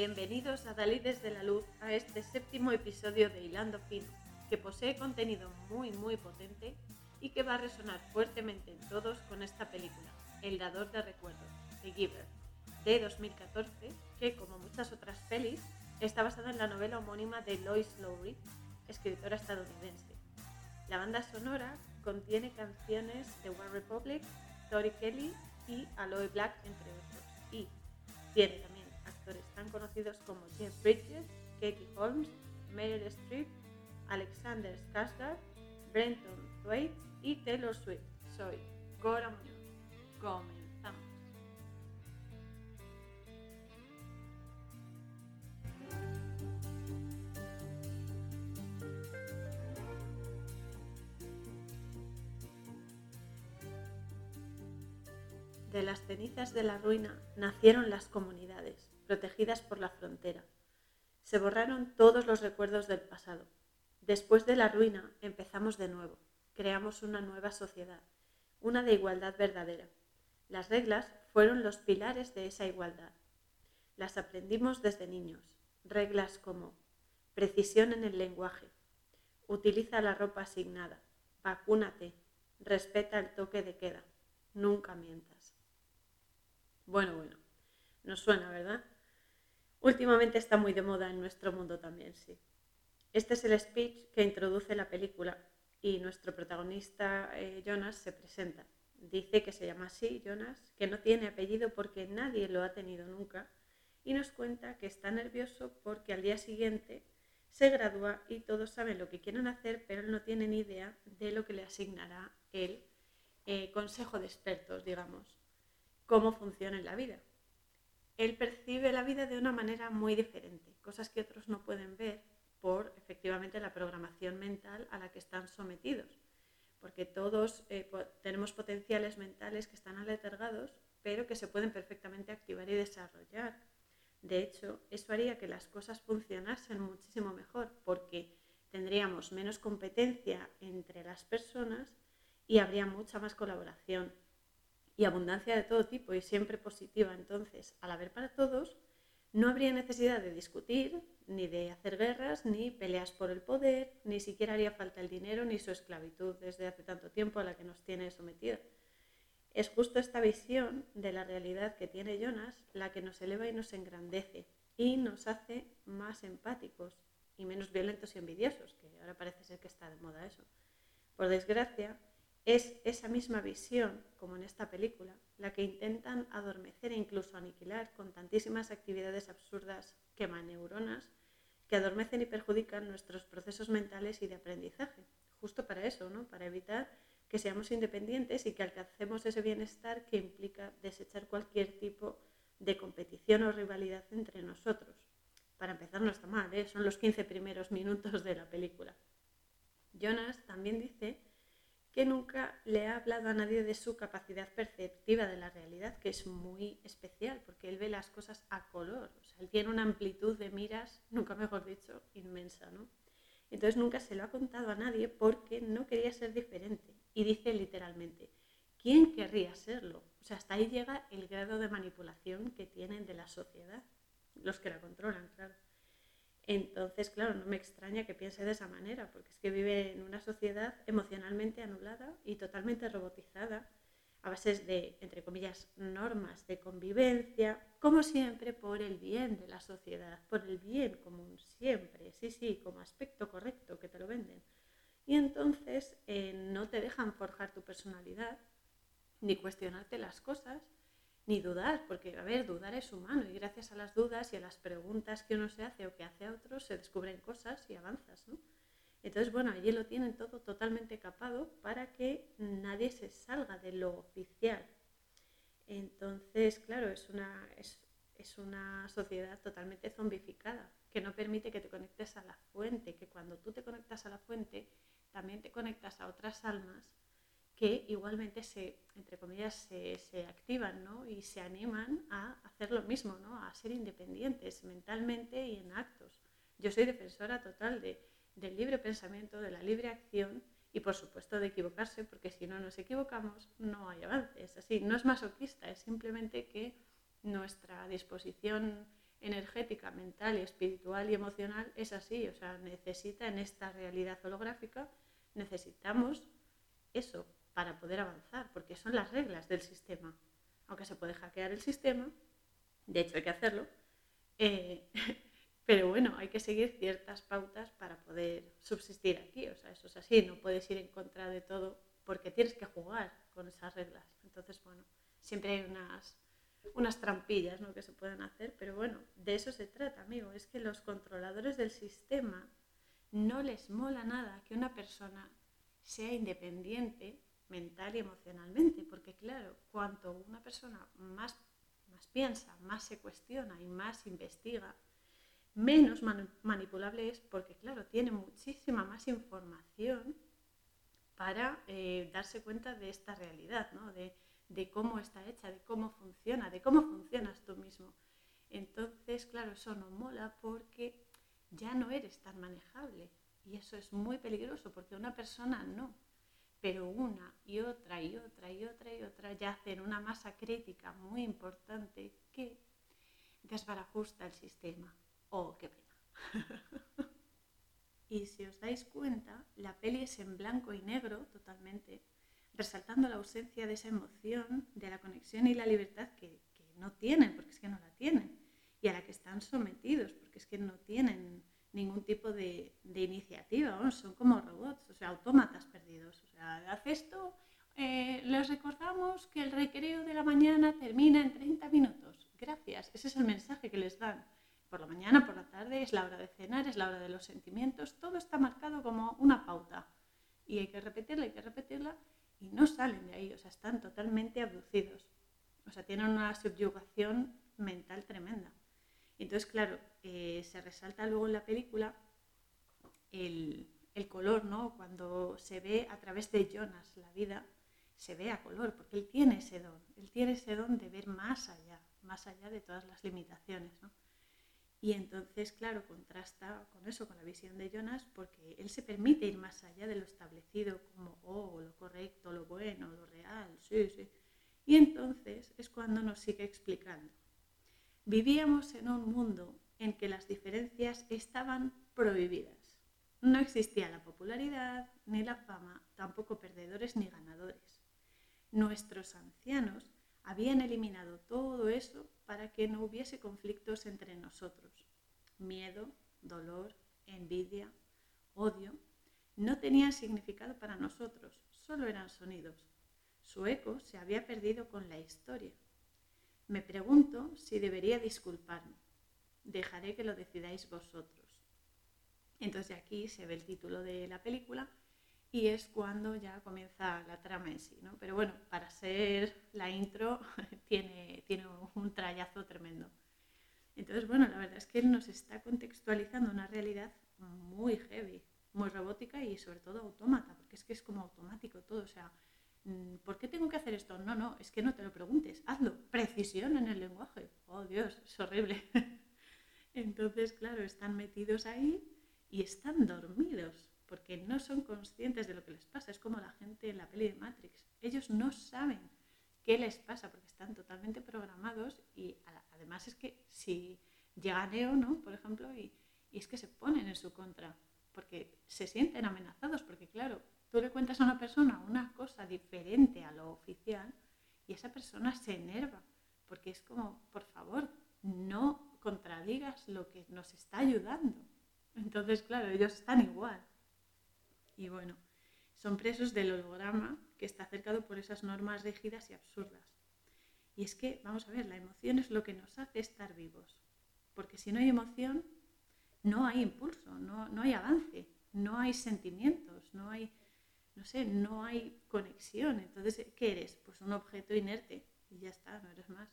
Bienvenidos a Dalí desde la Luz a este séptimo episodio de Hilando Fino, que posee contenido muy muy potente y que va a resonar fuertemente en todos con esta película, El dador de recuerdos, The Giver, de 2014, que como muchas otras pelis, está basada en la novela homónima de Lois Lowry, escritora estadounidense. La banda sonora contiene canciones de One Republic, Tori Kelly y Aloe Black, entre otros, y tiene también tan conocidos como James Bridges, Katie Holmes, Meryl Streep, Alexander Skarsgård, Brenton Thwaites y Taylor Swift. Soy Cora Muñoz. Comenzamos. De las cenizas de la ruina nacieron las comunidades protegidas por la frontera. Se borraron todos los recuerdos del pasado. Después de la ruina empezamos de nuevo, creamos una nueva sociedad, una de igualdad verdadera. Las reglas fueron los pilares de esa igualdad. Las aprendimos desde niños. Reglas como precisión en el lenguaje, utiliza la ropa asignada, vacúnate, respeta el toque de queda, nunca mientas. Bueno, bueno, nos suena, ¿verdad? Últimamente está muy de moda en nuestro mundo también, sí. Este es el speech que introduce la película y nuestro protagonista eh, Jonas se presenta. Dice que se llama así, Jonas, que no tiene apellido porque nadie lo ha tenido nunca y nos cuenta que está nervioso porque al día siguiente se gradúa y todos saben lo que quieren hacer, pero él no tiene ni idea de lo que le asignará el eh, consejo de expertos, digamos, cómo funciona en la vida él percibe la vida de una manera muy diferente, cosas que otros no pueden ver por efectivamente la programación mental a la que están sometidos, porque todos eh, tenemos potenciales mentales que están aletargados, pero que se pueden perfectamente activar y desarrollar. De hecho, eso haría que las cosas funcionasen muchísimo mejor, porque tendríamos menos competencia entre las personas y habría mucha más colaboración y abundancia de todo tipo y siempre positiva. Entonces, al haber para todos, no habría necesidad de discutir, ni de hacer guerras, ni peleas por el poder, ni siquiera haría falta el dinero ni su esclavitud desde hace tanto tiempo a la que nos tiene sometida. Es justo esta visión de la realidad que tiene Jonas la que nos eleva y nos engrandece y nos hace más empáticos y menos violentos y envidiosos, que ahora parece ser que está de moda eso. Por desgracia, es esa misma visión, como en esta película, la que intentan adormecer e incluso aniquilar con tantísimas actividades absurdas neuronas que adormecen y perjudican nuestros procesos mentales y de aprendizaje. Justo para eso, ¿no? para evitar que seamos independientes y que alcancemos ese bienestar que implica desechar cualquier tipo de competición o rivalidad entre nosotros. Para empezar no está mal, ¿eh? son los 15 primeros minutos de la película. Jonas también dice que nunca le ha hablado a nadie de su capacidad perceptiva de la realidad, que es muy especial, porque él ve las cosas a color, o sea, él tiene una amplitud de miras, nunca mejor dicho, inmensa, ¿no? Entonces nunca se lo ha contado a nadie porque no quería ser diferente. Y dice literalmente, ¿quién querría serlo? O sea, hasta ahí llega el grado de manipulación que tienen de la sociedad, los que la controlan, claro. Entonces, claro, no me extraña que piense de esa manera, porque es que vive en una sociedad emocionalmente anulada y totalmente robotizada, a base de, entre comillas, normas de convivencia, como siempre, por el bien de la sociedad, por el bien común, siempre, sí, sí, como aspecto correcto que te lo venden. Y entonces eh, no te dejan forjar tu personalidad, ni cuestionarte las cosas, ni dudar, porque, a ver, dudar es humano y gracias a las dudas y a las preguntas que uno se hace o que hace a otros se descubren cosas y avanzas, ¿no? Entonces, bueno, allí lo tienen todo totalmente capado para que nadie se salga de lo oficial. Entonces, claro, es una, es, es una sociedad totalmente zombificada, que no permite que te conectes a la fuente, que cuando tú te conectas a la fuente, también te conectas a otras almas que igualmente se, entre comillas, se, activan y se animan a hacer lo mismo, ¿no? a ser independientes mentalmente y en actos. Yo soy defensora total de, del libre pensamiento, de la libre acción y por supuesto de equivocarse, porque si no nos equivocamos no hay avance. Es así, no es masoquista, es simplemente que nuestra disposición energética, mental y espiritual y emocional es así, o sea, necesita en esta realidad holográfica, necesitamos eso para poder avanzar, porque son las reglas del sistema. Aunque se puede hackear el sistema, de hecho hay que hacerlo, eh, pero bueno, hay que seguir ciertas pautas para poder subsistir aquí, o sea, eso es así, no puedes ir en contra de todo porque tienes que jugar con esas reglas. Entonces, bueno, siempre hay unas unas trampillas ¿no? que se pueden hacer, pero bueno, de eso se trata, amigo. Es que los controladores del sistema no les mola nada que una persona sea independiente mental y emocionalmente, porque claro, cuanto una persona más, más piensa, más se cuestiona y más investiga, menos manipulable es porque claro, tiene muchísima más información para eh, darse cuenta de esta realidad, ¿no? de, de cómo está hecha, de cómo funciona, de cómo funcionas tú mismo. Entonces, claro, eso no mola porque ya no eres tan manejable y eso es muy peligroso porque una persona no, pero una y otra y otra y otra y otra ya hacen una masa crítica muy importante que desbarajusta el sistema. Oh, qué pena. y si os dais cuenta, la peli es en blanco y negro totalmente resaltando la ausencia de esa emoción, de la conexión y la libertad que, no tienen, porque es que no la tienen, y a la que están sometidos, porque es que no tienen ningún tipo de, iniciativa, son como robots, o sea, autómatas perdidos. O sea, haz esto, eh, les recordamos que el recreo de la mañana termina en 30 minutos. Gracias, ese es el mensaje que les dan. Por la mañana, por la tarde, es la hora de cenar, es la hora de los sentimientos, todo está marcado como una pauta. Y hay que repetirla, hay que repetirla, y no salen de ahí, o sea, están totalmente abducidos. O sea, tienen una subyugación mental tremenda. Entonces, claro, eh, se resalta luego en la película el, el, color, ¿no? Cuando se ve a través de Jonas la vida, se ve a color, porque él tiene ese don, él tiene ese don de ver más allá, más allá de todas las limitaciones, ¿no? Y entonces, claro, contrasta con eso, con la visión de Jonas, porque él se permite ir más allá de lo establecido como, oh, lo correcto, lo bueno, lo real, sí, sí. Y entonces es cuando nos sigue explicando. Vivíamos en un mundo en que las diferencias estaban prohibidas. No existía la popularidad ni la fama, tampoco perdedores ni ganadores. Nuestros ancianos habían eliminado todo eso para que no hubiese conflictos entre nosotros. Miedo, dolor, envidia, odio, no tenían significado para nosotros, solo eran sonidos. Su eco se había perdido con la historia. Me pregunto si debería disculparme. Dejaré que lo decidáis vosotros. Entonces aquí se ve el título de la película y es cuando ya comienza la trama en sí, ¿no? Pero bueno, para ser la intro tiene, tiene un trayazo tremendo. Entonces, bueno, la verdad es que nos está contextualizando una realidad muy heavy, muy robótica y sobre todo autómata, porque es que es como automático todo, o sea, ¿por qué tengo que hacer esto? No, no, es que no te lo preguntes, hazlo, precisión en el lenguaje, oh Dios, es horrible. Entonces, claro, están metidos ahí y están dormidos porque no son conscientes de lo que les pasa. Es como la gente en la peli de Matrix. Ellos no saben qué les pasa porque están totalmente programados y además es que si llega Neo, ¿no? Por ejemplo, y, y es que se ponen en su contra porque se sienten amenazados porque claro, tú le cuentas a una persona una cosa diferente a lo oficial y esa persona se enerva porque es como, por favor, no contradigas lo que nos está ayudando. Entonces, claro, ellos están igual. Y bueno, son presos del holograma que está cercado por esas normas rígidas y absurdas. Y es que, vamos a ver, la emoción es lo que nos hace estar vivos. Porque si no hay emoción, no hay impulso, no, no hay avance, no hay sentimientos, no hay, no sé, no hay conexión. Entonces, ¿qué eres? Pues un objeto inerte y ya está, no eres más.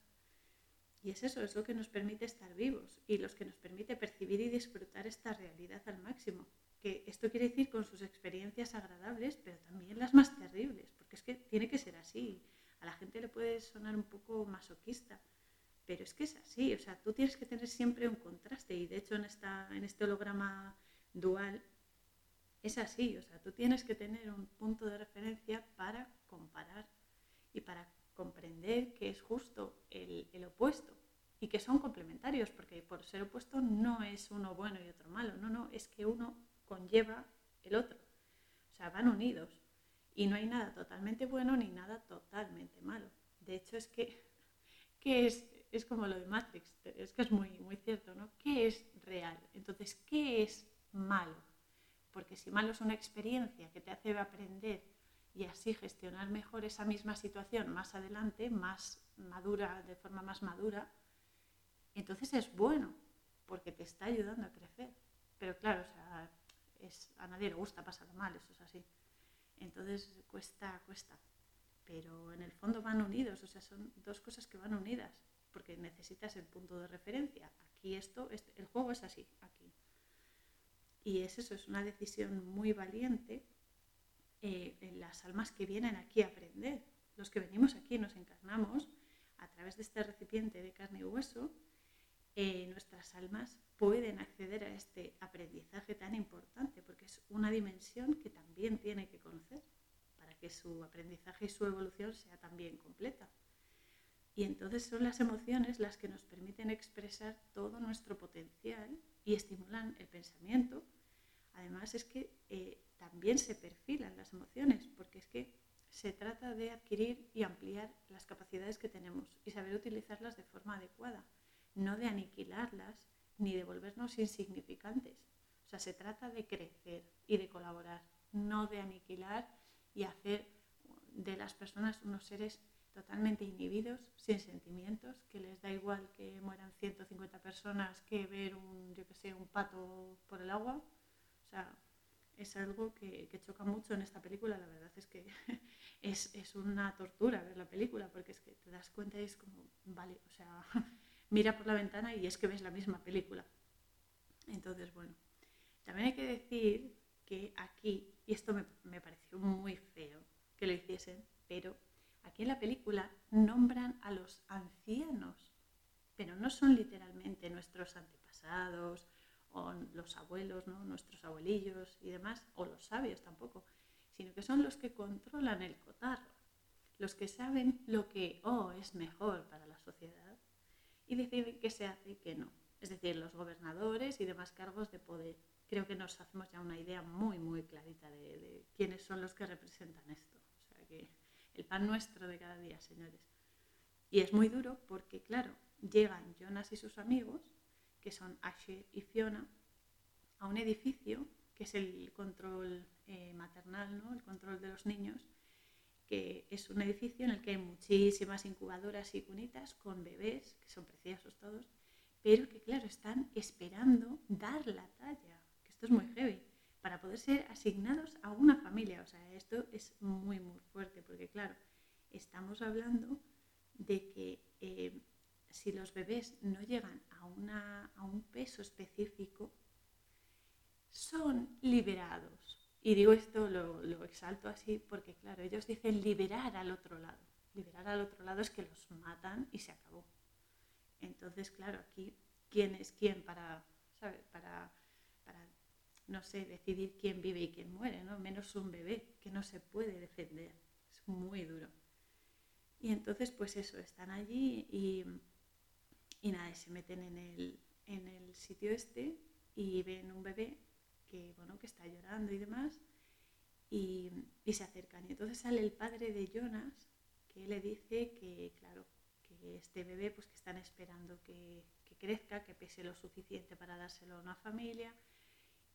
Y es eso, es lo que nos permite estar vivos y los que nos permite percibir y disfrutar esta realidad al máximo que esto quiere decir con sus experiencias agradables, pero también las más terribles, porque es que tiene que ser así. A la gente le puede sonar un poco masoquista, pero es que es así, o sea, tú tienes que tener siempre un contraste y de hecho en, esta, en este holograma dual es así, o sea, tú tienes que tener un punto de referencia para comparar y para comprender que es justo el, el opuesto. y que son complementarios, porque por ser opuesto no es uno bueno y otro malo, no, no, es que uno conlleva el otro. O sea, van unidos y no hay nada totalmente bueno ni nada totalmente malo. De hecho, es que, ¿qué es? Es como lo de Matrix, es que es muy, muy cierto, ¿no? ¿Qué es real? Entonces, ¿qué es malo? Porque si malo es una experiencia que te hace aprender y así gestionar mejor esa misma situación más adelante, más madura, de forma más madura, entonces es bueno, porque te está ayudando a crecer. Pero claro, o sea, a nadie le gusta pasar mal, eso es así. Entonces cuesta, cuesta. Pero en el fondo van unidos, o sea, son dos cosas que van unidas, porque necesitas el punto de referencia. Aquí esto, este, el juego es así, aquí. Y es eso, es una decisión muy valiente eh, en las almas que vienen aquí a aprender. Los que venimos aquí nos encarnamos a través de este recipiente de carne y hueso eh, nuestras almas pueden acceder a este aprendizaje tan importante, porque es una dimensión que también tiene que conocer para que su aprendizaje y su evolución sea también completa. Y entonces son las emociones las que nos permiten expresar todo nuestro potencial y estimulan el pensamiento. Además es que eh, también se perfilan las emociones, porque es que se trata de adquirir y ampliar las capacidades que tenemos y saber utilizarlas de forma adecuada no de aniquilarlas ni de volvernos insignificantes. O sea, se trata de crecer y de colaborar, no de aniquilar y hacer de las personas unos seres totalmente inhibidos, sin sentimientos, que les da igual que mueran 150 personas que ver un, yo que sé, un pato por el agua. O sea, es algo que, choca mucho en esta película. La verdad es que es, es, una tortura ver la película, porque es que te das cuenta y es como, vale, o sea, mira por la ventana y es que ves la misma película. Entonces, bueno, también hay que decir que aquí, y esto me, pareció muy feo que lo hiciesen, pero aquí en la película nombran a los ancianos, pero no son literalmente nuestros antepasados los abuelos, ¿no? nuestros abuelillos y demás, o los sabios tampoco, sino que son los que controlan el cotarro, los que saben lo que oh, es mejor para la sociedad y deciden qué se hace y qué no. Es decir, los gobernadores y demás cargos de poder. Creo que nos hacemos ya una idea muy, muy clarita de, quiénes son los que representan esto. O sea que el pan nuestro de cada día, señores. Y es muy duro porque, claro, llegan Jonas y sus amigos, que son Asher y Fiona, a un edificio que es el control eh, maternal, ¿no? el control de los niños, que es un edificio en el que hay muchísimas incubadoras y cunitas con bebés, que son preciosos todos, pero que claro, están esperando dar la talla, que esto es muy heavy, para poder ser asignados a una familia. O sea, esto es muy, muy fuerte, porque claro, estamos hablando de que eh, si los bebés no llegan a, una, a un peso específico, son liberados y digo esto, lo, exalto así, porque claro, ellos dicen liberar al otro lado. Liberar al otro lado es que los matan y se acabó. Entonces, claro, aquí, ¿quién es quién para, Para, no sé, decidir quién vive y quién muere, ¿no? Menos un bebé que no se puede defender. Es muy duro. Y entonces, pues eso, están allí y, y nada, se meten en el, en el sitio este y ven un bebé que, bueno, que está llorando y demás, y, se acercan. Y entonces sale el padre de Jonas, que le dice que, claro, que este bebé, pues que están esperando que, que crezca, que pese lo suficiente para dárselo a una familia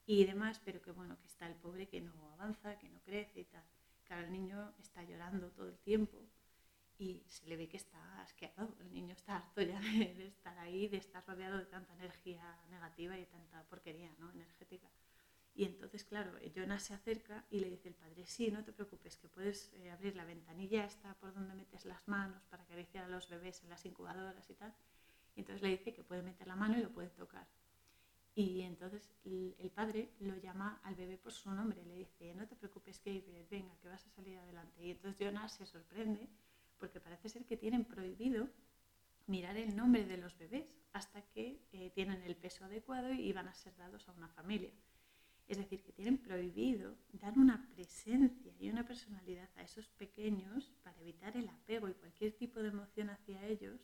y demás, pero que bueno, que está el pobre que no avanza, que no crece y tal. Claro, el niño está llorando todo el tiempo y se le ve que está asqueado. El niño está harto ya de, de estar ahí, de estar rodeado de tanta energía negativa y tanta porquería ¿no? energética. Y entonces, claro, Jonas se acerca y le dice el padre, sí, no te preocupes, que puedes eh, abrir la ventanilla esta por donde metes las manos para acariciar a los bebés en las incubadoras y tal. Y entonces le dice que puede meter la mano y lo puede tocar. Y entonces el, padre lo llama al bebé por su nombre, le dice, no te preocupes, Gabriel, venga, que vas a salir adelante. Y entonces Jonas se sorprende porque parece ser que tienen prohibido mirar el nombre de los bebés hasta que eh, tienen el peso adecuado y van a ser dados a una familia. Es decir, que tienen prohibido dar una presencia y una personalidad a esos pequeños para evitar el apego y cualquier tipo de emoción hacia ellos,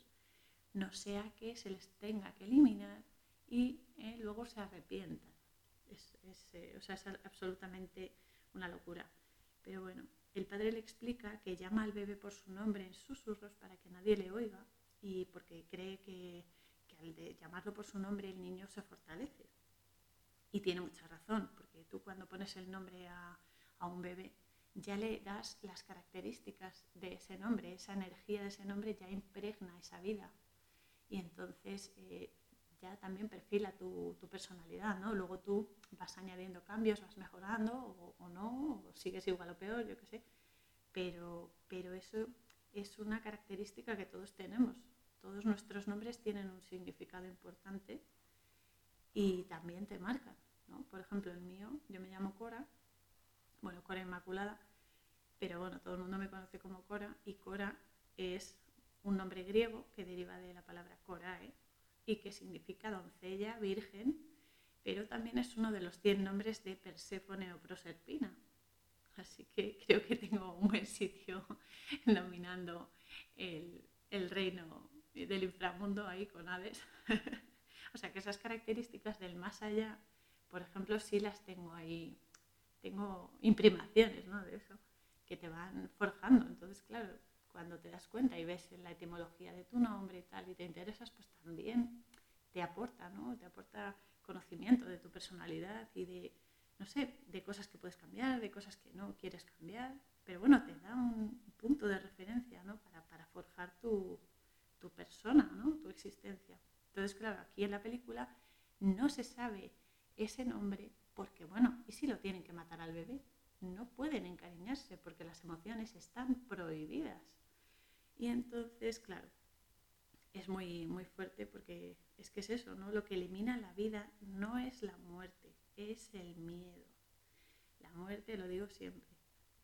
no sea que se les tenga que eliminar y eh, luego se arrepientan. Es, eh, o sea, es absolutamente una locura. Pero bueno, el padre le explica que llama al bebé por su nombre en susurros para que nadie le oiga y porque cree que, al llamarlo por su nombre el niño se fortalece. Y tiene mucha razón, porque tú cuando pones el nombre a, un bebé ya le das las características de ese nombre, esa energía de ese nombre ya impregna esa vida. Y entonces eh, ya también perfila tu, personalidad, ¿no? Luego tú vas añadiendo cambios, vas mejorando o, no, o sigues igual o peor, yo qué sé. Pero, pero eso es una característica que todos tenemos. Todos nuestros nombres tienen un significado importante y también te marcan, ¿no? Por ejemplo, el mío, yo me llamo Cora, bueno, Cora Inmaculada, pero bueno, todo el mundo me conoce como Cora y Cora es un nombre griego que deriva de la palabra Corae, y que significa doncella, virgen, pero también es uno de los 100 nombres de Perséfone o Proserpina. Así que creo que tengo un buen sitio nominando el, el reino del inframundo ahí con aves. o sea que esas características del más allá, por ejemplo, sí las tengo ahí, tengo imprimaciones ¿no? de eso, que te van forjando. Entonces, claro, cuando te das cuenta y ves la etimología de tu nombre y tal y te interesas, pues también te aporta, ¿no? Te aporta conocimiento de tu personalidad y de, no sé, de cosas que puedes cambiar, de cosas que no quieres cambiar, pero bueno, te da un punto de referencia, ¿no? Para, para forjar tu, tu persona, ¿no? Tu existencia. Entonces, claro, aquí en la película no se sabe ese nombre porque, bueno, ¿y si lo tienen que matar al bebé? No pueden encariñarse porque las emociones están prohibidas. Y entonces, claro, es muy, muy fuerte porque es que es eso, ¿no? Lo que elimina la vida no es la muerte, es el miedo. La muerte, lo digo siempre,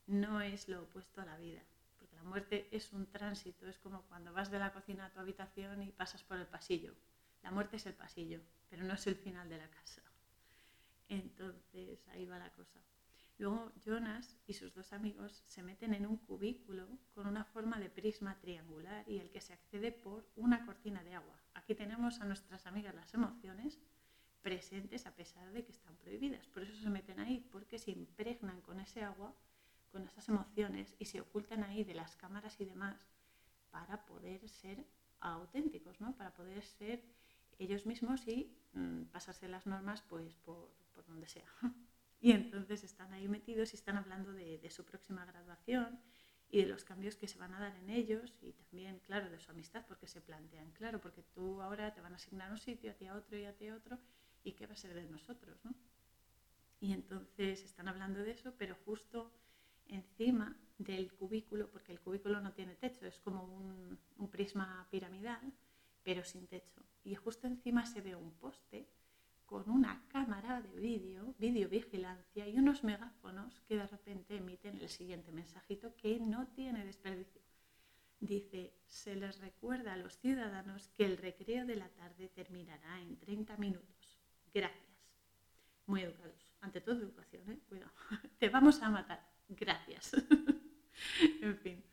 no es lo opuesto a la vida, porque la muerte es un tránsito, es como cuando vas de la cocina a tu habitación y pasas por el pasillo. La muerte es el pasillo, pero no es el final de la casa. Entonces, ahí va la cosa. Luego Jonas y sus dos amigos se meten en un cubículo con una forma de prisma triangular y el que se accede por una cortina de agua. Aquí tenemos a nuestras amigas las emociones presentes a pesar de que están prohibidas. Por eso se meten ahí, porque se impregnan con ese agua, con esas emociones y se ocultan ahí de las cámaras y demás para poder ser auténticos, ¿no? para poder ser ellos mismos y mm, pasarse las normas pues, por, por donde sea. Y entonces están ahí metidos y están hablando de, su próxima graduación y de los cambios que se van a dar en ellos y también, claro, de su amistad, porque se plantean, claro, porque tú ahora te van a asignar un sitio, a ti a otro y a ti otro, y qué va a ser de nosotros, ¿no? Y entonces están hablando de eso, pero justo encima del cubículo, porque el cubículo no tiene techo, es como un prisma piramidal, pero sin techo. Y justo encima se ve un poste con una cámara de vídeo, videovigilancia y unos megáfonos que de repente emiten el siguiente mensajito que no tiene desperdicio. Dice, se les recuerda a los ciudadanos que el recreo de la tarde terminará en 30 minutos. Gracias. Muy educados. Ante todo educación, ¿eh? Cuidado. Te vamos a matar. Gracias. en fin.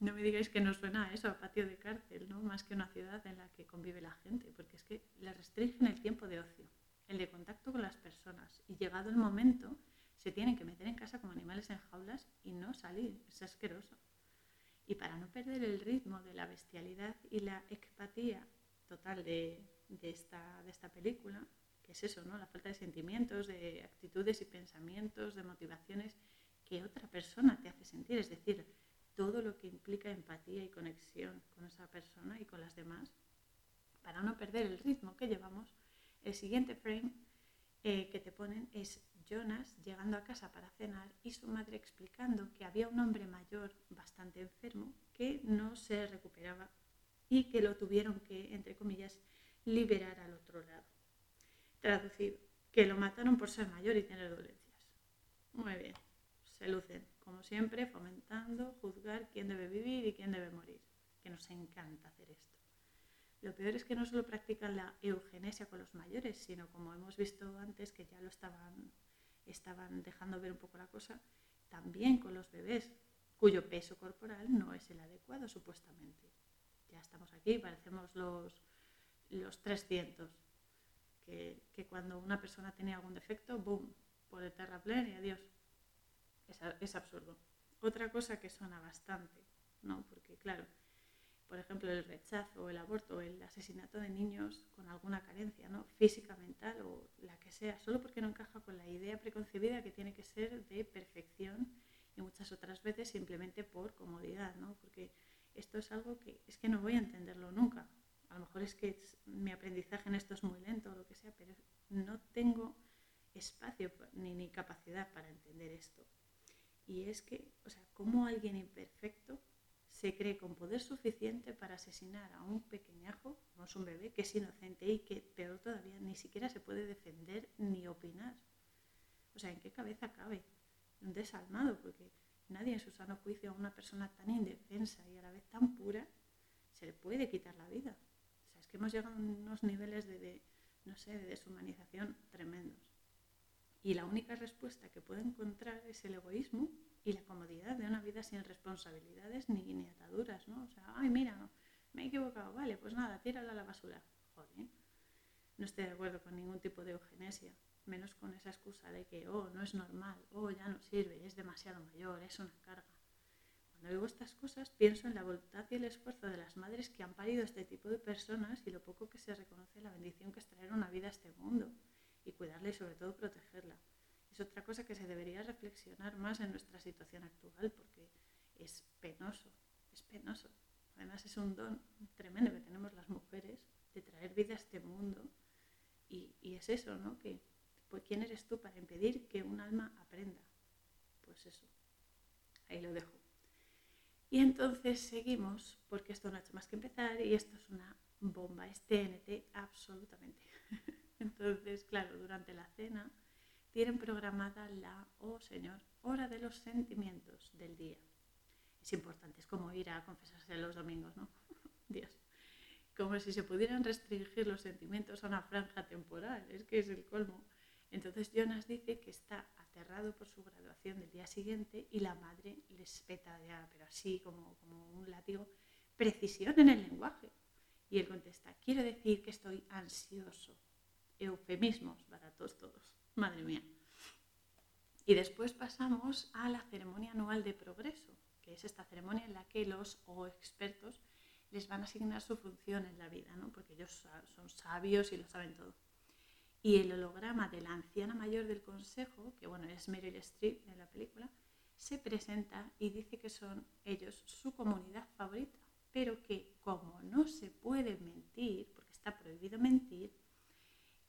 No me digáis que no suena eso, a patio de cárcel, ¿no? Más que una ciudad en la que convive la gente, porque es que le restringen el tiempo de ocio el de contacto con las personas. Y llegado el momento, se tienen que meter en casa como animales en jaulas y no salir. Es asqueroso. Y para no perder el ritmo de la bestialidad y la empatía total de, esta, de esta película, que es eso, ¿no? La falta de sentimientos, de actitudes y pensamientos, de motivaciones que otra persona te hace sentir. Es decir, todo lo que implica empatía y conexión con esa persona y con las demás, para no perder el ritmo que llevamos el siguiente frame eh, que te ponen es Jonas llegando a casa para cenar y su madre explicando que había un hombre mayor bastante enfermo que no se recuperaba y que lo tuvieron que, entre comillas, liberar al otro lado. Traducido, que lo mataron por ser mayor y tener dolencias. Muy bien, se lucen, como siempre, fomentando, juzgar quién debe vivir y quién debe morir, que nos encanta hacer esto. Lo peor es que no solo practican la eugenesia con los mayores, sino como hemos visto antes, que ya lo estaban, estaban dejando ver un poco la cosa, también con los bebés, cuyo peso corporal no es el adecuado supuestamente. ya estamos aquí, parecemos los, los 300. Que, que cuando una persona tiene algún defecto, boom, por el terraplén y adiós. Es absurdo. Otra cosa que suena bastante, ¿no? Porque claro, por ejemplo, el rechazo, el aborto, el asesinato de niños con alguna carencia, ¿no? física, mental o la que sea, solo porque no encaja con la idea preconcebida que tiene que ser de perfección y muchas otras veces simplemente por comodidad, ¿no? porque esto es algo que es que no voy a entenderlo nunca. A lo mejor es que mi aprendizaje en esto es muy lento o lo que sea, pero no tengo espacio ni, ni capacidad para entender esto. Y es que, o sea, ¿cómo alguien imperfecto se cree con poder suficiente para asesinar a un pequeñajo, no es un bebé, que es inocente y que, peor todavía, ni siquiera se puede defender ni opinar. O sea, ¿en qué cabeza cabe? Un desalmado, porque nadie en su sano juicio a una persona tan indefensa y a la vez tan pura se le puede quitar la vida. O sea, es que hemos llegado a unos niveles de, no sé, de deshumanización tremendos. Y la única respuesta que puedo encontrar es el egoísmo y la comodidad de una vida sin responsabilidades ni, ni ataduras, ¿no? O sea, ay, mira, me he equivocado, vale, pues nada, tírala a la basura. Joder, no estoy de acuerdo con ningún tipo de eugenesia, menos con esa excusa de que, oh, no es normal, oh, ya no sirve, es demasiado mayor, es una carga. Cuando oigo estas cosas, pienso en la voluntad y el esfuerzo de las madres que han parido este tipo de personas y lo poco que se reconoce la bendición que es traer una vida a este mundo y cuidarla y sobre todo protegerla es otra cosa que se debería reflexionar más en nuestra situación actual porque es penoso, es penoso. Además es un don tremendo que tenemos las mujeres de traer vida a este mundo y, es eso, ¿no? Que, pues, ¿Quién eres tú para impedir que un alma aprenda? Pues eso, ahí lo dejo. Y entonces seguimos, porque esto no ha hecho más que empezar y esto es una bomba, es TNT absolutamente. entonces, claro, durante la cena tienen programada la, oh Señor, hora de los sentimientos del día. Es importante, es como ir a confesarse los domingos, ¿no? Dios. Como si se pudieran restringir los sentimientos a una franja temporal, es que es el colmo. Entonces Jonas dice que está aterrado por su graduación del día siguiente y la madre les peta ya, pero así como, como un látigo, precisión en el lenguaje. Y él contesta, quiero decir que estoy ansioso. Eufemismos baratos todos. Madre mía. Y después pasamos a la ceremonia anual de progreso, que es esta ceremonia en la que los o expertos les van a asignar su función en la vida, ¿no? porque ellos son sabios y lo saben todo. Y el holograma de la anciana mayor del consejo, que bueno, es Meryl Streep en la película, se presenta y dice que son ellos su comunidad favorita, pero que como no se puede mentir, porque está prohibido mentir,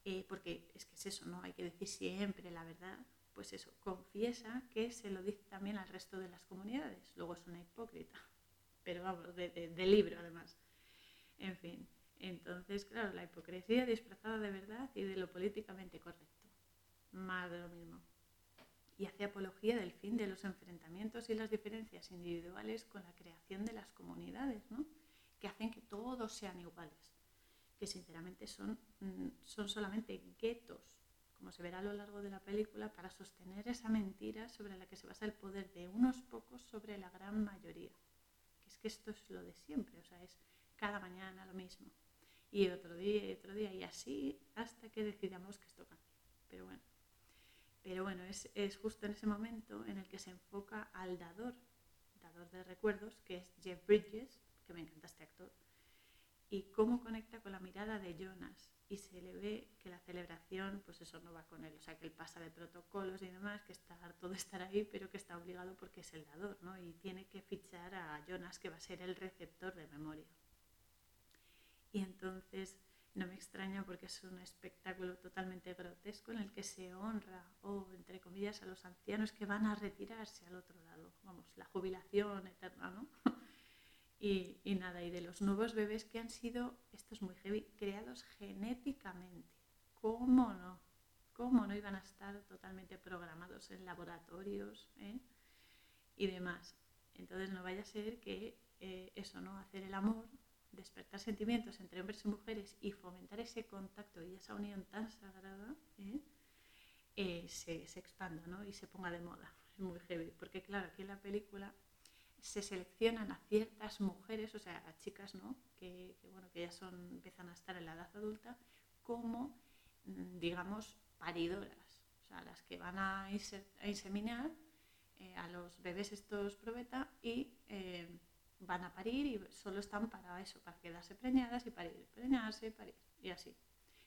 eh, porque es que es eso, ¿no? Hay que decir siempre la verdad, pues eso, confiesa que se lo dice también al resto de las comunidades. Luego es una hipócrita, pero vamos, de, libro además. En fin, entonces, claro, la hipocresía disfrazada de verdad y de lo políticamente correcto. Más de lo mismo. Y hace apología del fin de los enfrentamientos y las diferencias individuales con la creación de las comunidades, ¿no? que hacen que todos sean iguales que sinceramente son, mm, son solamente guetos, como se verá a lo largo de la película, para sostener esa mentira sobre la que se basa el poder de unos pocos sobre la gran mayoría. Que es que esto es lo de siempre, o sea, es cada mañana lo mismo. Y otro día y otro día, y así hasta que decidamos que esto cambie. Pero bueno, pero bueno es, es justo en ese momento en el que se enfoca al dador, dador de recuerdos, que es Jeff Bridges, que me encanta este actor, y cómo conecta con la mirada de Jonas y se le ve que la celebración, pues eso no va con él, o sea, que él pasa de protocolos y demás, que está harto de estar ahí, pero que está obligado porque es el dador, ¿no? Y tiene que fichar a Jonas, que va a ser el receptor de memoria. Y entonces no me extraña porque es un espectáculo totalmente grotesco en el que se honra, o entre comillas, a los ancianos que van a retirarse al otro lado, vamos, la jubilación eterna, ¿no? Y, nada, y de los nuevos bebés que han sido, esto es muy heavy, creados genéticamente. ¿Cómo no? ¿Cómo no iban a estar totalmente programados en laboratorios eh? y demás? Entonces no vaya a ser que eh, eso, ¿no? Hacer el amor, despertar sentimientos entre hombres y mujeres y fomentar ese contacto y esa unión tan sagrada, ¿eh? se, se, expanda ¿no? y se ponga de moda. Es muy heavy, porque claro, aquí en la película se seleccionan a ciertas mujeres, o sea, a chicas, ¿no? Que, bueno, que ya son, empiezan a estar en la edad adulta, como, mm, digamos, paridoras, o sea, las que van a, inseminar eh, a los bebés estos probeta y eh, van a parir y solo están para eso, para quedarse preñadas y parir, preñarse, parir, y así,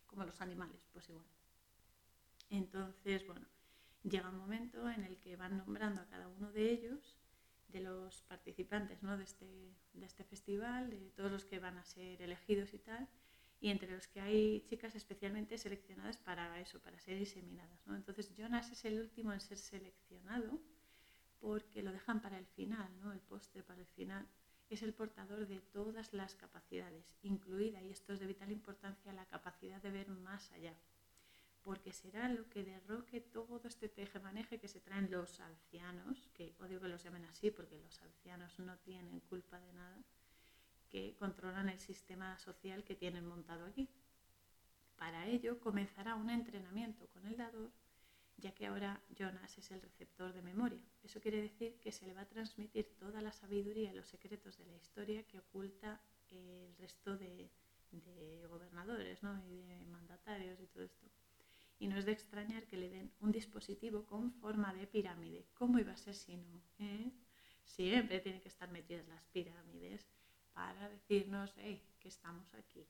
como los animales, pues igual. Entonces, bueno, llega un momento en el que van nombrando a cada uno de ellos, de los participantes ¿no? de, este, de este festival, de todos los que van a ser elegidos y tal, y entre los que hay chicas especialmente seleccionadas para eso, para ser inseminadas. ¿no? Entonces Jonas es el último en ser seleccionado porque lo dejan para el final, ¿no? el postre para el final. Es el portador de todas las capacidades, incluida, y esto es de vital importancia, la capacidad de ver más allá porque será lo que derroque todo este tejemaneje que se traen los ancianos, que odio que los llamen así porque los ancianos no tienen culpa de nada, que controlan el sistema social que tienen montado aquí. Para ello comenzará un entrenamiento con el dador, ya que ahora Jonas es el receptor de memoria. Eso quiere decir que se le va a transmitir toda la sabiduría y los secretos de la historia que oculta el resto de, gobernadores y de mandatarios y todo esto y no es de extrañar que le den un dispositivo con forma de pirámide. ¿Cómo iba a ser si no? Eh? Siempre tienen que estar metidas las pirámides para decirnos que estamos aquí.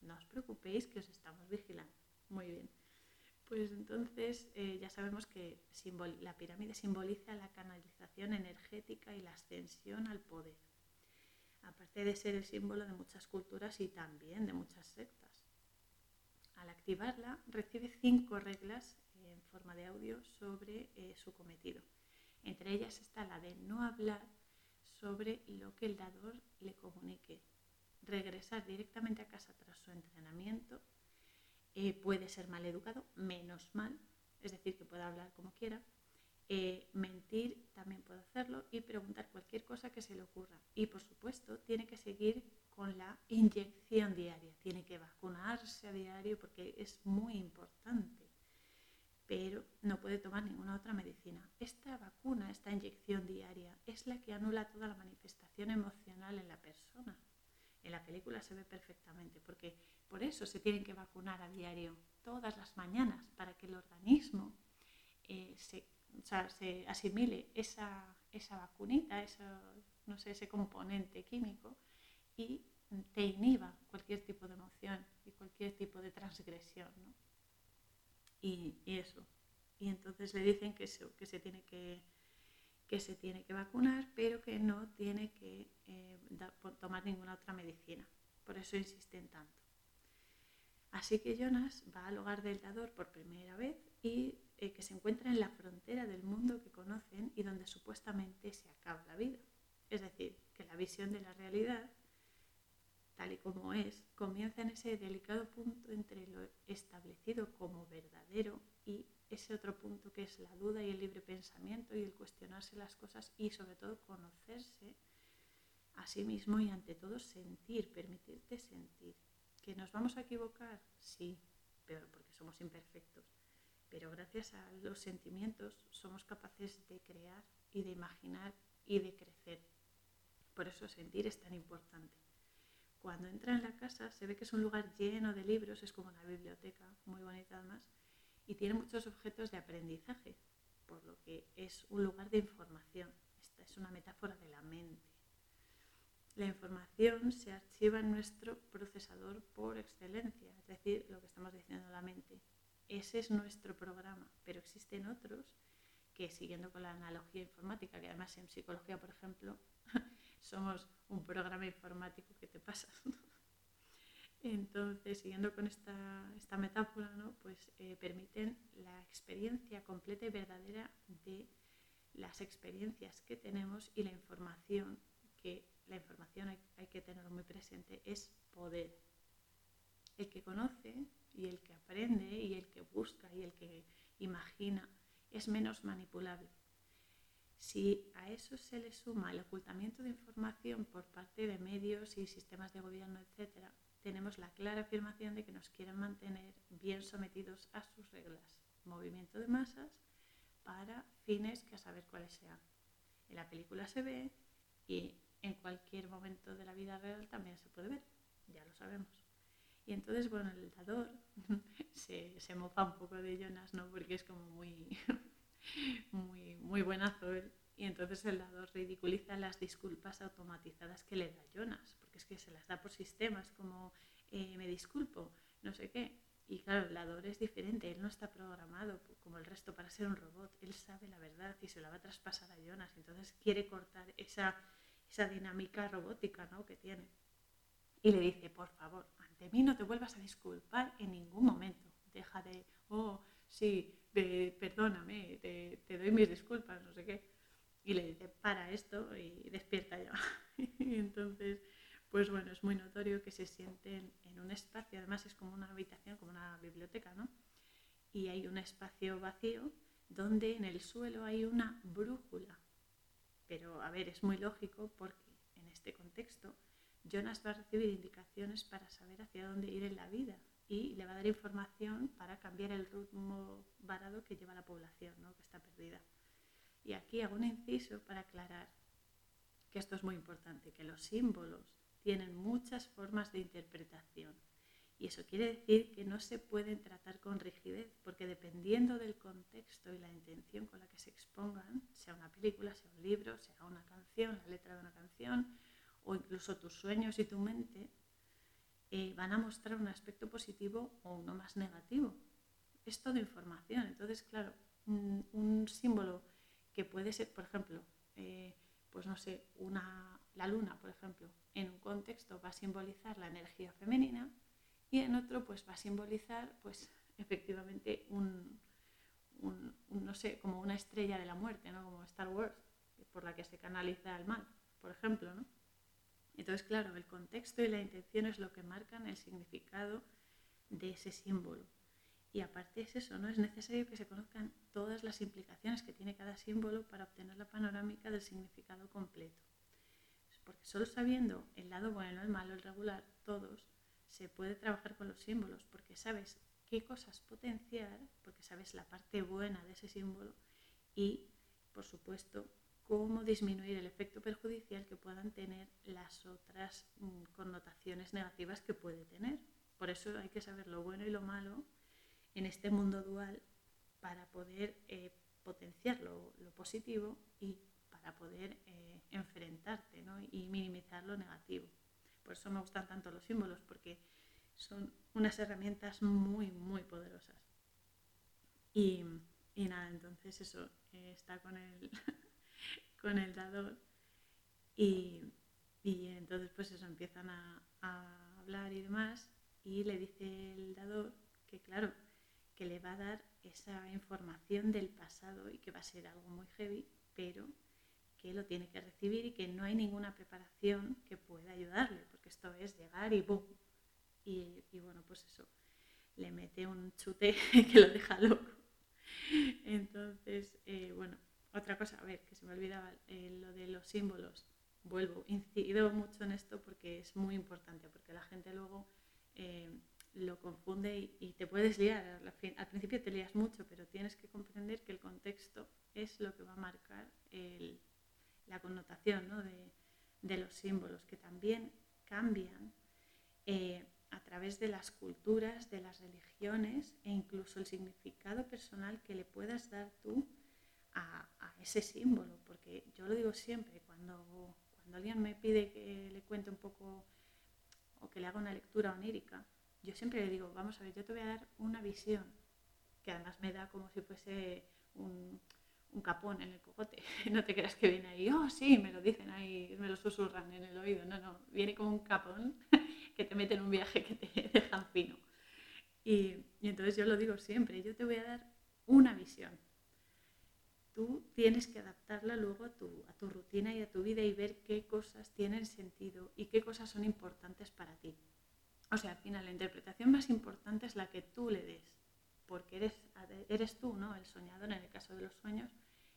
No os preocupéis que os estamos vigilando. Muy bien. Pues entonces eh, ya sabemos que la pirámide simboliza la canalización energética y la ascensión al poder. Aparte de ser el símbolo de muchas culturas y también de muchas sectas. Al activarla, recibe cinco reglas en forma de audio sobre eh, su cometido. Entre ellas está la de no hablar sobre lo que el dador le comunique, regresar directamente a casa tras su entrenamiento, eh, puede ser mal educado, menos mal, es decir, que pueda hablar como quiera, eh, mentir también puede hacerlo y preguntar cualquier cosa que se le ocurra. Y por supuesto, tiene que seguir con la inyección diaria. Tiene que vacunarse a diario porque es muy importante, pero no puede tomar ninguna otra medicina. Esta vacuna, esta inyección diaria, es la que anula toda la manifestación emocional en la persona. En la película se ve perfectamente, porque por eso se tienen que vacunar a diario, todas las mañanas, para que el organismo eh, se, se, asimile esa, esa vacunita, no sé, ese componente químico y te inhiba cualquier tipo de emoción y cualquier tipo de transgresión. ¿no? Y, eso. Y entonces le dicen que, se tiene que, que se tiene que vacunar, pero que no tiene que eh, tomar ninguna otra medicina. Por eso insisten tanto. Así que Jonas va al hogar del dador por primera vez y eh, que se encuentra en la frontera del mundo que conocen y donde supuestamente se acaba la vida. Es decir, que la visión de la realidad tal y como es, comienza en ese delicado punto entre lo establecido como verdadero y ese otro punto que es la duda y el libre pensamiento y el cuestionarse las cosas y sobre todo conocerse a sí mismo y ante todo sentir, permitirte sentir. ¿Que nos vamos a equivocar? Sí, pero porque somos imperfectos. Pero gracias a los sentimientos somos capaces de crear y de imaginar y de crecer. Por eso sentir es tan importante. Cuando entra en la casa se ve que es un lugar lleno de libros, es como una biblioteca, muy bonita además, y tiene muchos objetos de aprendizaje, por lo que es un lugar de información. Esta es una metáfora de la mente. La información se archiva en nuestro procesador por excelencia, es decir, lo que estamos diciendo la mente. Ese es nuestro programa, pero existen otros que, siguiendo con la analogía informática, que además en psicología, por ejemplo, somos un programa informático que te pasa. Entonces, siguiendo con esta, esta metáfora, ¿no? pues eh, permiten la experiencia completa y verdadera de las experiencias que tenemos y la información, que la información hay, hay que tenerlo muy presente, es poder. El que conoce y el que aprende y el que busca y el que imagina es menos manipulable si a eso se le suma el ocultamiento de información por parte de medios y sistemas de gobierno, etc., tenemos la clara afirmación de que nos quieren mantener bien sometidos a sus reglas, movimiento de masas, para fines que a saber cuáles sean. En la película se ve y en cualquier momento de la vida real también se puede ver, ya lo sabemos. Y entonces, bueno, el dador se, se mofa un poco de Jonas, ¿no? Porque es como muy, muy, muy buenazo él. Y entonces el dador ridiculiza las disculpas automatizadas que le da Jonas, porque es que se las da por sistemas, como eh, me disculpo, no sé qué. Y claro, el dador es diferente, él no está programado como el resto para ser un robot, él sabe la verdad y se la va a traspasar a Jonas, entonces quiere cortar esa, esa dinámica robótica ¿no? que tiene. Y le dice, por favor, ante mí no te vuelvas a disculpar en ningún momento, deja de, oh, sí, perdóname, te, te doy mis disculpas, no sé qué y le dice, para esto y despierta ya. y entonces, pues bueno, es muy notorio que se sienten en un espacio, además es como una habitación, como una biblioteca, ¿no? Y hay un espacio vacío donde en el suelo hay una brújula. Pero a ver, es muy lógico porque en este contexto Jonas va a recibir indicaciones para saber hacia dónde ir en la vida y le va a dar información para cambiar el ritmo varado que lleva la población, ¿no? que está perdida. Y aquí hago un inciso para aclarar que esto es muy importante, que los símbolos tienen muchas formas de interpretación. Y eso quiere decir que no se pueden tratar con rigidez, porque dependiendo del contexto y la intención con la que se expongan, sea una película, sea un libro, sea una canción, la letra de una canción, o incluso tus sueños y tu mente, van a mostrar un aspecto positivo o uno más negativo. Es todo información. Entonces, claro, un símbolo que puede ser, por ejemplo, eh, pues no sé, una, la luna, por ejemplo, en un contexto va a simbolizar la energía femenina y en otro pues va a simbolizar pues efectivamente un, no sé, como una estrella de la muerte, ¿no? Como Star Wars, por la que se canaliza el mal, por ejemplo, ¿no? Entonces, claro, el contexto y la intención es lo que marcan el significado de ese símbolo. Y aparte es eso, no es necesario que se conozcan todas las implicaciones que tiene cada símbolo para obtener la panorámica del significado completo. Porque solo sabiendo el lado bueno, el malo, el regular, todos, se puede trabajar con los símbolos, porque sabes qué cosas potenciar, porque sabes la parte buena de ese símbolo y, por supuesto, cómo disminuir el efecto perjudicial que puedan tener las otras mm, connotaciones negativas que puede tener. Por eso hay que saber lo bueno y lo malo en este mundo dual para poder eh, potenciar lo, positivo y para poder eh, enfrentarte y minimizar lo negativo. Por eso me gustan tanto los símbolos, porque son unas herramientas muy, muy poderosas. Y, nada, entonces eso, eh, está con el, con el dador y, entonces pues eso, empiezan a, a hablar y demás y le dice el dador que claro, que le va a dar esa información del pasado y que va a ser algo muy heavy, pero que lo tiene que recibir y que no hay ninguna preparación que pueda ayudarle, porque esto es llegar y ¡boom! Y, bueno, pues eso, le mete un chute que lo deja loco. Entonces, eh, bueno, otra cosa, a ver, que se me olvidaba, eh, lo de los símbolos. Vuelvo, incido mucho en esto porque es muy importante, porque la gente luego eh, lo confunde y, te puedes liar. Al, principio te lías mucho, pero tienes que comprender que el contexto es lo que va a marcar la connotación de, los símbolos, que también cambian eh, a través de las culturas, de las religiones e incluso el significado personal que le puedas dar tú a, ese símbolo. Porque yo lo digo siempre, cuando, cuando alguien me pide que le cuente un poco o que le haga una lectura onírica, yo siempre le digo, vamos a ver, yo te voy a dar una visión, que además me da como si fuese un, capón en el cogote. No te creas que viene ahí, oh sí, me lo dicen ahí, me lo susurran en el oído. No, no, viene como un capón que te mete en un viaje que te dejan fino. Y, entonces yo lo digo siempre, yo te voy a dar una visión. Tú tienes que adaptarla luego a tu, a tu rutina y a tu vida y ver qué cosas tienen sentido y qué cosas son importantes para ti. O sea, al final la interpretación más importante es la que tú le des, porque eres, eres tú, ¿no? El soñador, en el caso de los sueños,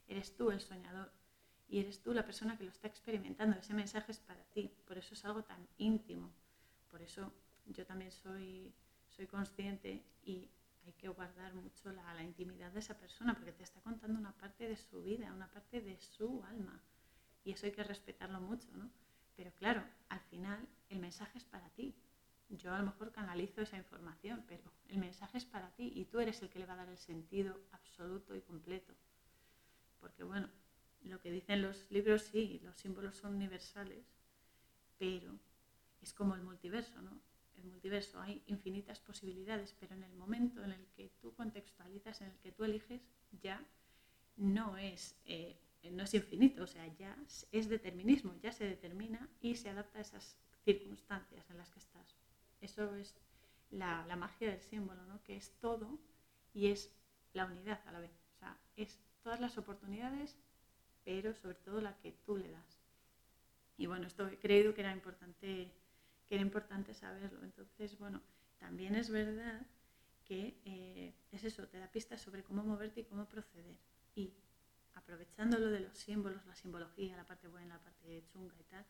eres tú el soñador y eres tú la persona que lo está experimentando. Ese mensaje es para ti, por eso es algo tan íntimo. Por eso yo también soy, soy consciente y hay que guardar mucho la, intimidad de esa persona porque te está contando una parte de su vida, una parte de su alma. y eso hay que respetarlo mucho, ¿no? Pero claro, al final el mensaje es para ti. Yo a lo mejor canalizo esa información, pero el mensaje es para ti y tú eres el que le va a dar el sentido absoluto y completo. Porque bueno, lo que dicen los libros, sí, los símbolos son universales, pero es como el multiverso, ¿no? El multiverso hay infinitas posibilidades, pero en el momento en el que tú contextualizas, en el que tú eliges, ya no es, eh, no es infinito, o sea, ya es determinismo, ya se determina y se adapta a esas circunstancias en las que estás. Eso es la, la magia del símbolo, ¿no? que es todo y es la unidad a la vez. O sea, es todas las oportunidades, pero sobre todo la que tú le das. Y bueno, esto he creído que era importante, que era importante saberlo. Entonces, bueno, también es verdad que eh, es eso, te da pistas sobre cómo moverte y cómo proceder. Y aprovechando lo de los símbolos, la simbología, la parte buena, la parte chunga y tal,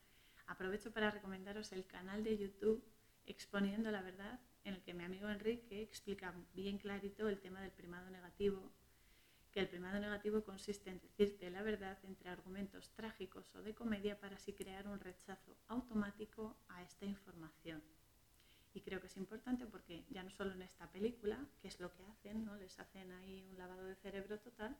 aprovecho para recomendaros el canal de YouTube Exponiendo la Verdad, en el que mi amigo Enrique explica bien clarito el tema del primado negativo que el primado negativo consiste en decirte la verdad entre argumentos trágicos o de comedia para así crear un rechazo automático a esta información. Y creo que es importante porque ya no solo en esta película, que es lo que hacen, ¿no? les hacen ahí un lavado de cerebro total,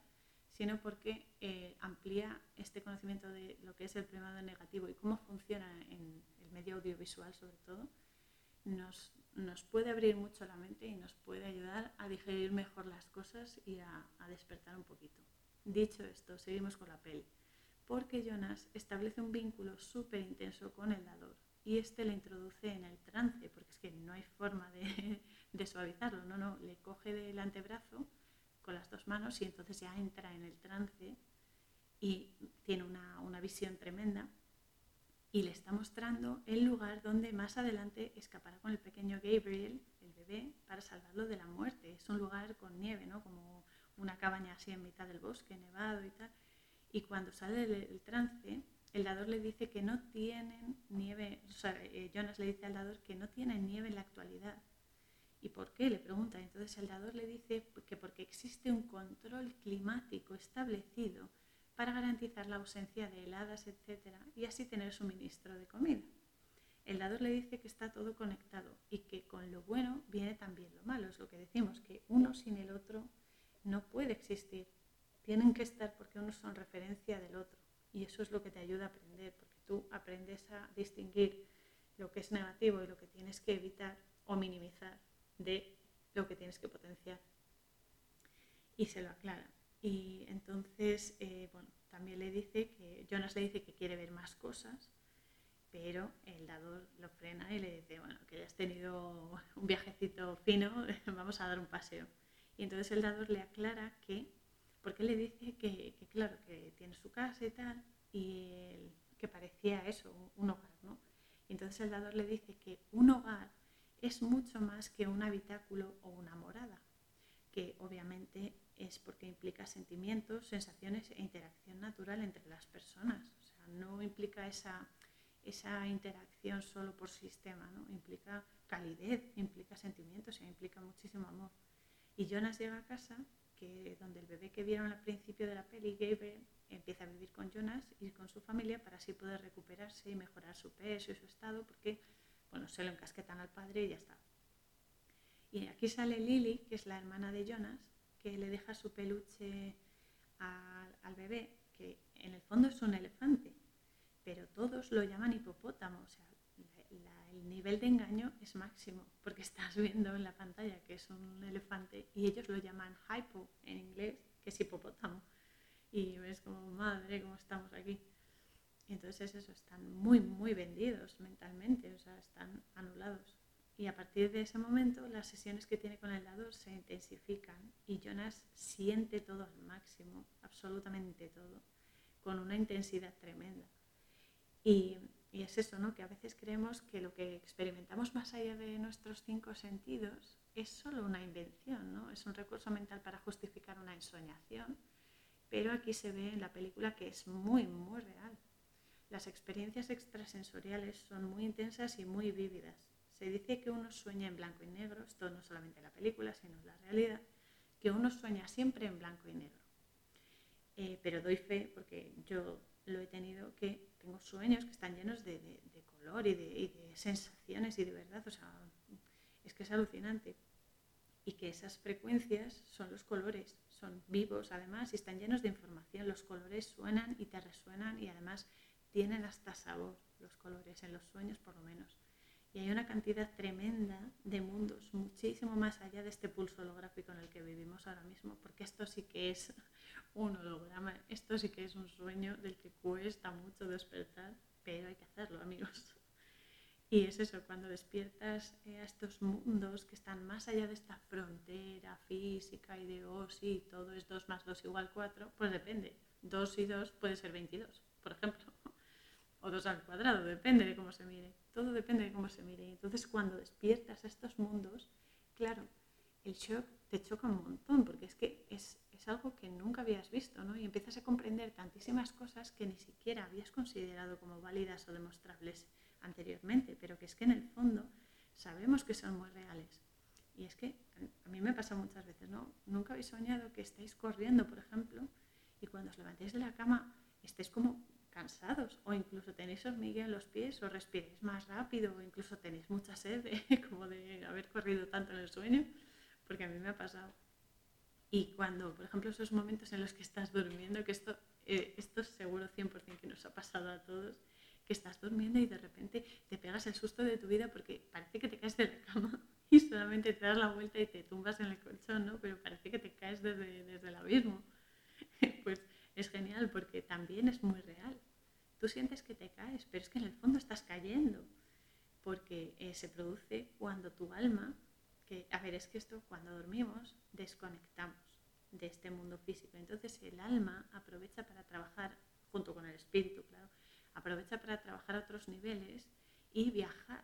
sino porque eh, amplía este conocimiento de lo que es el primado negativo y cómo funciona en el medio audiovisual sobre todo, nos, nos puede abrir mucho la mente y nos puede ayudar a digerir mejor las cosas y a, despertar un poquito. Dicho esto, seguimos con la peli. Porque Jonas establece un vínculo súper intenso con el dador y este le introduce en el trance, porque es que no hay forma de, de suavizarlo, no, no, le coge del antebrazo con las dos manos y entonces ya entra en el trance y tiene una, una visión tremenda y le está mostrando el lugar donde más adelante escapará con el pequeño Gabriel, el bebé, para salvarlo de la muerte. Es un lugar con nieve, ¿no? Como una cabaña así en mitad del bosque, nevado y tal. Y cuando sale el, trance, el dador le dice que no tienen nieve, o sea, eh, Jonas le dice al dador que no tienen nieve en la actualidad. ¿Y por qué? Le pregunta. Entonces el dador le dice que porque existe un control climático establecido para garantizar la ausencia de heladas, etc., y así tener suministro de comida. El dador le dice que está todo conectado y que con lo bueno viene también lo malo. Es lo que decimos, que uno sin el otro no puede existir. Tienen que estar porque uno son referencia del otro. Y eso es lo que te ayuda a aprender, porque tú aprendes a distinguir lo que es negativo y lo que tienes que evitar o minimizar de lo que tienes que potenciar. Y se lo aclara. Y entonces, eh, bueno, también le dice que, Jonas le dice que quiere ver más cosas, pero el dador lo frena y le dice, bueno, que ya has tenido un viajecito fino, vamos a dar un paseo. Y entonces el dador le aclara que, porque le dice que, claro, que tiene su casa y tal, y que parecía eso, un hogar, ¿no? Y entonces el dador le dice que un hogar es mucho más que un habitáculo o una morada, que obviamente es porque implica sentimientos, sensaciones e interacción natural entre las personas. O sea, no implica esa, esa interacción solo por sistema, ¿no? implica calidez, implica sentimientos, e implica muchísimo amor. Y Jonas llega a casa, que donde el bebé que vieron al principio de la peli, Gabriel, empieza a vivir con Jonas y con su familia para así poder recuperarse y mejorar su peso y su estado, porque bueno, se lo encasquetan al padre y ya está. Y aquí sale Lily, que es la hermana de Jonas, que le deja su peluche al, bebé, que en el fondo es un elefante, pero todos lo llaman hipopótamo, o sea, el nivel de engaño es máximo, porque estás viendo en la pantalla que es un elefante y ellos lo llaman hypo en inglés, que es hipopótamo. Y ves como, madre, cómo estamos aquí. Entonces eso, están muy, muy vendidos mentalmente, o sea, están anulados. Y a partir de ese momento las sesiones que tiene con el dador se intensifican y Jonas siente todo al máximo, absolutamente todo, con una intensidad tremenda. Y, y, es eso, ¿no? que a veces creemos que lo que experimentamos más allá de nuestros cinco sentidos es solo una invención, ¿no? es un recurso mental para justificar una ensoñación, pero aquí se ve en la película que es muy, muy real. Las experiencias extrasensoriales son muy intensas y muy vívidas se dice que uno sueña en blanco y negro, esto no solamente en la película, sino la realidad, que uno sueña siempre en blanco y negro. Eh, pero doy fe porque yo lo he tenido que, tengo sueños que están llenos de, color y de, sensaciones y de verdad, o sea, es que es alucinante. Y que esas frecuencias son los colores, son vivos además y están llenos de información. Los colores suenan y te resuenan y además tienen hasta sabor los colores, en los sueños por lo menos. Y hay una cantidad tremenda de mundos, muchísimo más allá de este pulso holográfico en el que vivimos ahora mismo, porque esto sí que es un holograma, esto sí que es un sueño del que cuesta mucho despertar, pero hay que hacerlo, amigos. Y es eso, cuando despiertas a estos mundos que están más allá de esta frontera física y de, oh, sí, todo es 2 más 2 igual 4, pues depende. 2 y 2 puede ser 22, por ejemplo. O 2 al cuadrado, depende de cómo se mire. Todo depende de cómo se mire. Y entonces cuando despiertas a estos mundos, claro, el shock te choca un montón, porque es que es, es algo que nunca habías visto, ¿no? Y empiezas a comprender tantísimas cosas que ni siquiera habías considerado como válidas o demostrables anteriormente, pero que es que en el fondo sabemos que son muy reales. Y es que a mí me pasa muchas veces, ¿no? Nunca habéis soñado que estáis corriendo, por ejemplo, y cuando os levantéis de la cama estéis como cansados o incluso tenéis hormigueo en los pies o respiréis más rápido o incluso tenéis mucha sed como de haber corrido tanto en el sueño, porque a mí me ha pasado. Y cuando, por ejemplo, esos momentos en los que estás durmiendo, que esto, eh, esto seguro 100% que nos ha pasado a todos, que estás durmiendo y de repente te pegas el susto de tu vida porque parece que te caes de la cama y solamente te das la vuelta y te tumbas en el colchón, ¿no? Pero parece que te caes desde, desde el abismo. pues es genial porque también es muy real. Tú sientes que te caes, pero es que en el fondo estás cayendo, porque eh, se produce cuando tu alma, que, a ver, es que esto cuando dormimos desconectamos de este mundo físico. Entonces el alma aprovecha para trabajar, junto con el espíritu, claro, aprovecha para trabajar a otros niveles y viajar.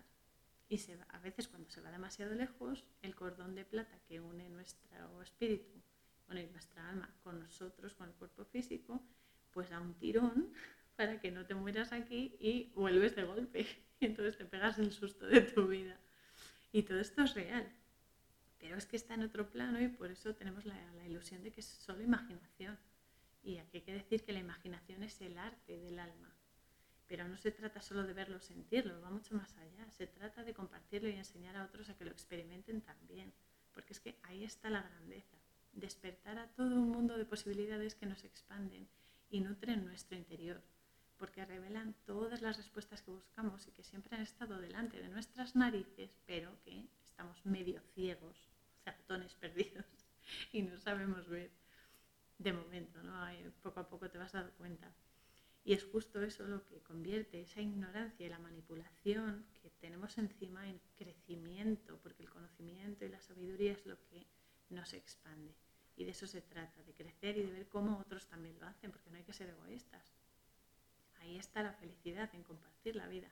Y se a veces cuando se va demasiado lejos, el cordón de plata que une nuestro espíritu bueno, y nuestra alma con nosotros, con el cuerpo físico, pues da un tirón para que no te mueras aquí y vuelves de golpe. Y entonces te pegas el susto de tu vida. Y todo esto es real. Pero es que está en otro plano y por eso tenemos la, la ilusión de que es solo imaginación. Y aquí hay que decir que la imaginación es el arte del alma. Pero no se trata solo de verlo, sentirlo, va mucho más allá. Se trata de compartirlo y enseñar a otros a que lo experimenten también. Porque es que ahí está la grandeza despertar a todo un mundo de posibilidades que nos expanden y nutren nuestro interior, porque revelan todas las respuestas que buscamos y que siempre han estado delante de nuestras narices, pero que estamos medio ciegos, ratones perdidos, y no sabemos ver de momento, ¿no? poco a poco te vas a dar cuenta. Y es justo eso lo que convierte esa ignorancia y la manipulación que tenemos encima en crecimiento, porque el conocimiento y la sabiduría es lo que nos expande. Y de eso se trata, de crecer y de ver cómo otros también lo hacen, porque no hay que ser egoístas. Ahí está la felicidad en compartir la vida,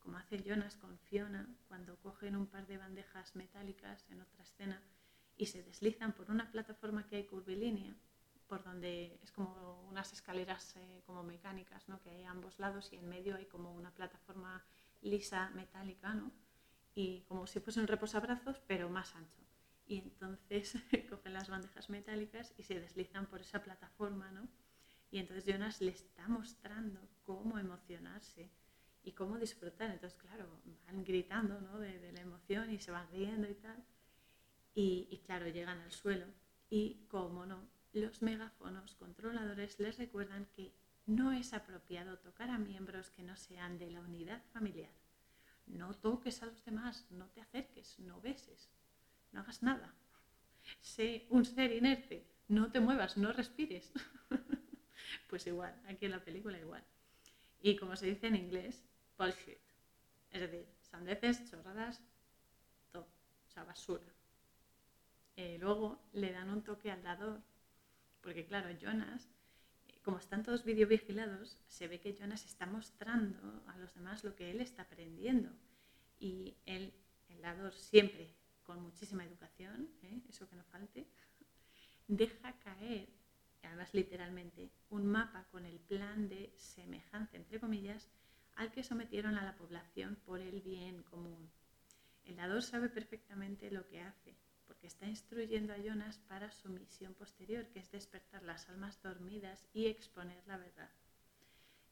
como hace Jonas con Fiona cuando cogen un par de bandejas metálicas en otra escena y se deslizan por una plataforma que hay curvilínea, por donde es como unas escaleras eh, como mecánicas, ¿no? que hay a ambos lados y en medio hay como una plataforma lisa metálica, ¿no? y como si fuese un reposabrazos, pero más ancho y entonces cogen las bandejas metálicas y se deslizan por esa plataforma, ¿no? Y entonces Jonas le está mostrando cómo emocionarse y cómo disfrutar. Entonces, claro, van gritando ¿no? de, la emoción y se van riendo y tal. Y, claro, llegan al suelo y, como no, los megáfonos controladores les recuerdan que no es apropiado tocar a miembros que no sean de la unidad familiar. No toques a los demás, no te acerques, no beses, no hagas nada. Sé un ser inerte, no te muevas, no respires. pues igual, aquí en la película igual. Y como se dice en inglés, bullshit. Es decir, sandeces, chorradas, todo. O sea, basura. Eh, luego le dan un toque al dador, porque claro, Jonas, como están todos videovigilados, se ve que Jonas está mostrando a los demás lo que él está aprendiendo. Y él, el dador, siempre con muchísima educación, ¿eh? eso que no falte, deja caer, además literalmente, un mapa con el plan de semejanza, entre comillas, al que sometieron a la población por el bien común. El dador sabe perfectamente lo que hace, porque está instruyendo a Jonas para su misión posterior, que es despertar las almas dormidas y exponer la verdad.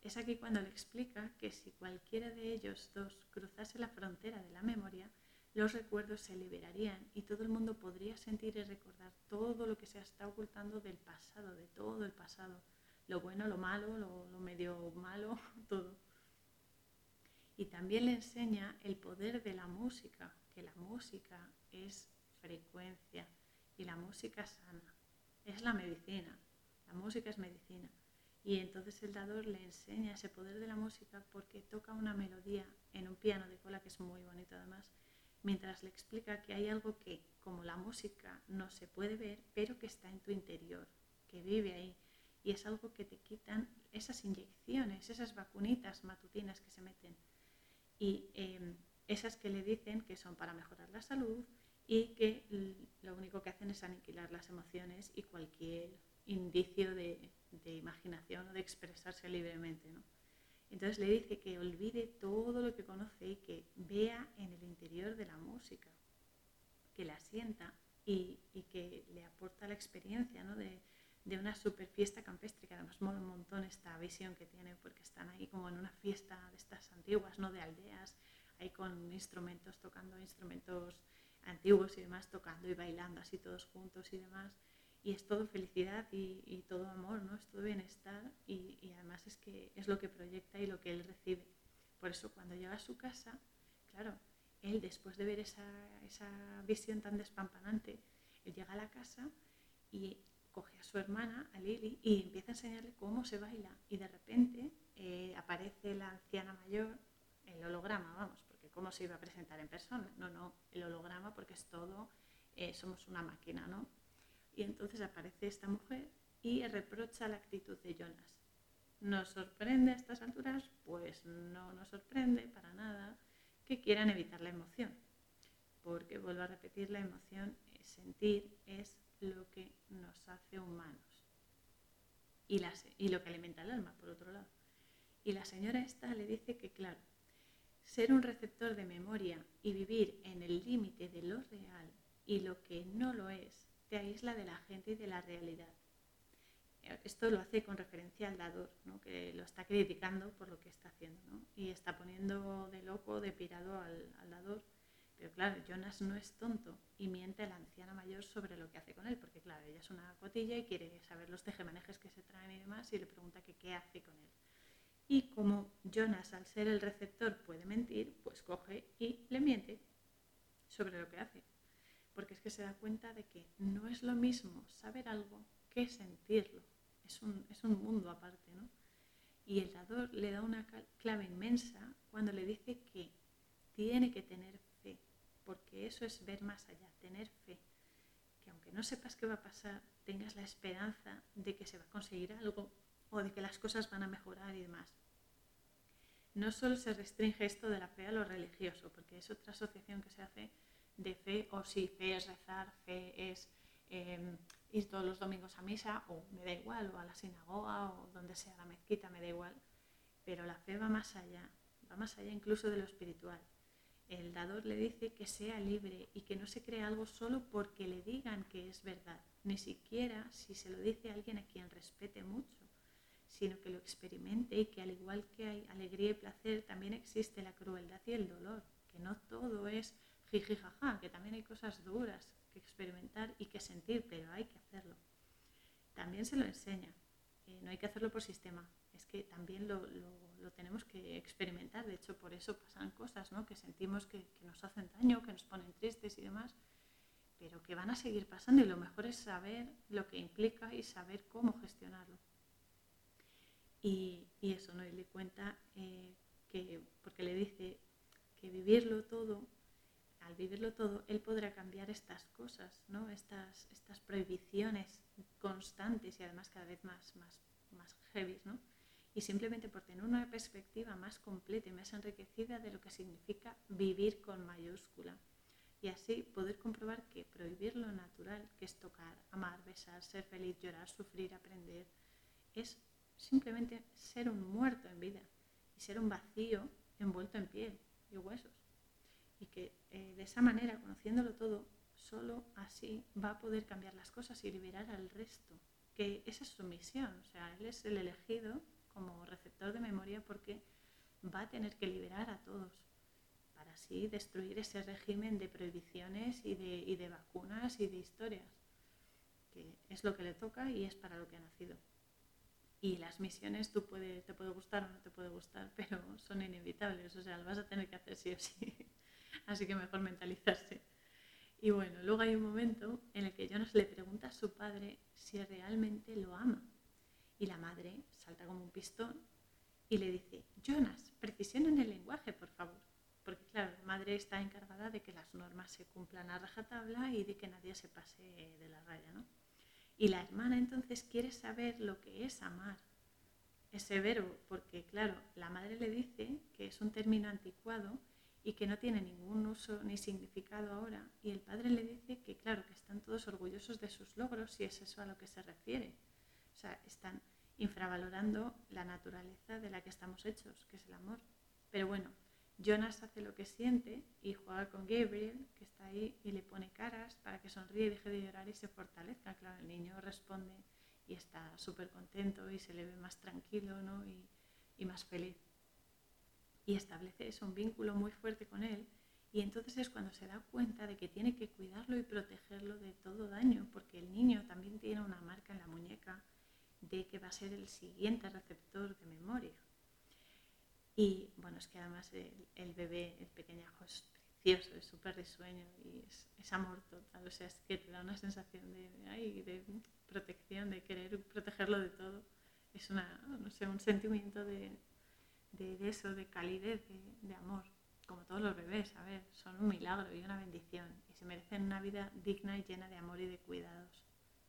es aquí cuando le explica que si cualquiera de ellos dos cruzase la frontera de la memoria, los recuerdos se liberarían y todo el mundo podría sentir y recordar todo lo que se está ocultando del pasado, de todo el pasado, lo bueno, lo malo, lo, lo medio malo, todo. Y también le enseña el poder de la música, que la música es frecuencia y la música sana, es la medicina, la música es medicina. Y entonces el dador le enseña ese poder de la música porque toca una melodía en un piano de cola que es muy bonito además, mientras le explica que hay algo que, como la música, no se puede ver, pero que está en tu interior, que vive ahí. Y es algo que te quitan esas inyecciones, esas vacunitas matutinas que se meten. Y em, esas que le dicen que son para mejorar la salud y que lo único que hacen es aniquilar las emociones y cualquier indicio de, imaginación o de expresarse libremente. Entonces le dice que olvide todo lo que conoce y que vea en el interior de la música, que la sienta y, que le aporta la experiencia ¿no? de, una super fiesta campestre, que además mola un montón esta visión que tiene, porque están ahí como en una fiesta de estas antiguas, no de aldeas, ahí con instrumentos, tocando instrumentos antiguos y demás, tocando y bailando así todos juntos y demás y es todo felicidad y, todo amor, ¿no? Es todo bienestar y, además es que es lo que proyecta y lo que él recibe. Por eso cuando llega a su casa, claro, él después de ver esa, visión tan despampanante, él llega a la casa y coge a su hermana, a Lily, y empieza a enseñarle cómo se baila. Y de repente eh, aparece la anciana mayor, el holograma, vamos, porque cómo se iba a presentar en persona. No, no, el holograma porque es todo, eh, somos una máquina, ¿no? Y entonces aparece esta mujer y reprocha la actitud de Jonas. ¿Nos sorprende a estas alturas? Pues no nos sorprende para nada que quieran evitar la emoción. Porque, vuelvo a repetir, la emoción, sentir, es lo que nos hace humanos. Y lo que alimenta el alma, por otro lado. Y la señora esta le dice que, claro, ser un receptor de memoria y vivir en el límite de lo real y lo que no lo es te aísla de la gente y de la realidad. Esto lo hace con referencia al dador, que lo está criticando por lo que está haciendo y está poniendo de loco, de pirado al, al, dador. Pero claro, Jonas no es tonto y miente a la anciana mayor sobre lo que hace con él, porque claro, ella es una cotilla y quiere saber los tejemanejes que se traen y demás y le pregunta que qué hace con él. Y como Jonas, al ser el receptor, puede mentir, pues coge y le miente sobre lo que hace porque es que se da cuenta de que no es lo mismo saber algo que sentirlo. Es un, es un mundo aparte, ¿no? Y el dador le da una clave inmensa cuando le dice que tiene que tener fe, porque eso es ver más allá, tener fe. Que aunque no sepas qué va a pasar, tengas la esperanza de que se va a conseguir algo o de que las cosas van a mejorar y demás. No solo se restringe esto de la fe a lo religioso, porque es otra asociación que se hace de fe, o si fe es rezar, fe es em, ir todos los domingos a misa, o me da igual, o a la sinagoga, o donde sea la mezquita, me da igual. Pero la fe va más allá, va más allá incluso de lo espiritual. El dador le dice que sea libre y que no se crea algo solo porque le digan que es verdad, ni siquiera si se lo dice a alguien a quien respete mucho, sino que lo experimente y que al igual que hay alegría y placer, también existe la crueldad y el dolor, que no todo es jiji jaja, que también hay cosas duras que experimentar y que sentir, pero hay que hacerlo. También se lo enseña, eh, no hay que hacerlo por sistema, es que también lo, tenemos que experimentar, de hecho por eso pasan cosas ¿no? que sentimos que, nos hacen daño, que nos ponen tristes y demás, pero que van a seguir pasando y lo mejor es saber lo que implica y saber cómo gestionarlo. Y, eso, ¿no? Y le cuenta eh, que, porque le dice que vivirlo todo al vivirlo todo, él podrá cambiar estas cosas, ¿no? estas, estas prohibiciones constantes y además cada vez más, más, más heavy, ¿no? y simplemente por tener una perspectiva más completa y más enriquecida de lo que significa vivir con mayúscula. Y así poder comprobar que prohibir lo natural, que es tocar, amar, besar, ser feliz, llorar, sufrir, aprender, es simplemente ser un muerto en vida y ser un vacío envuelto en piel y huesos y que eh, de esa manera, conociéndolo todo, solo así va a poder cambiar las cosas y liberar al resto, que esa es su misión, o sea, él es el elegido como receptor de memoria porque va a tener que liberar a todos para así destruir ese régimen de prohibiciones y de, y de vacunas y de historias, que es lo que le toca y es para lo que ha nacido. Y las misiones tú puede, te puede gustar o no te puede gustar, pero son inevitables, o sea, lo vas a tener que hacer sí o sí. Así que mejor mentalizarse. Y bueno, luego hay un momento en el que Jonas le pregunta a su padre si realmente lo ama. Y la madre salta como un pistón y le dice, Jonas, precisión en el lenguaje, por favor. Porque claro, la madre está encargada de que las normas se cumplan a rajatabla y de que nadie se pase de la raya, ¿no? Y la hermana entonces quiere saber lo que es amar, ese verbo, porque claro, la madre le dice que es un término anticuado y que no tiene ningún uso ni significado ahora, y el padre le dice que claro, que están todos orgullosos de sus logros y es eso a lo que se refiere. O sea, están infravalorando la naturaleza de la que estamos hechos, que es el amor. Pero bueno, Jonas hace lo que siente y juega con Gabriel, que está ahí, y le pone caras para que sonríe y deje de llorar y se fortalezca. Claro, el niño responde y está súper contento y se le ve más tranquilo ¿no? y, y más feliz. Y establece eso, un vínculo muy fuerte con él. Y entonces es cuando se da cuenta de que tiene que cuidarlo y protegerlo de todo daño, porque el niño también tiene una marca en la muñeca de que va a ser el siguiente receptor de memoria. Y bueno, es que además el, bebé, el pequeñajo es precioso, es súper risueño y es, amor total. O sea, es que te da una sensación de, de protección, de querer protegerlo de todo. Es una, no sé, un sentimiento de, de, eso, de calidez, de, amor. Como todos los bebés, a ver, son un milagro y una bendición. Y se merecen una vida digna y llena de amor y de cuidados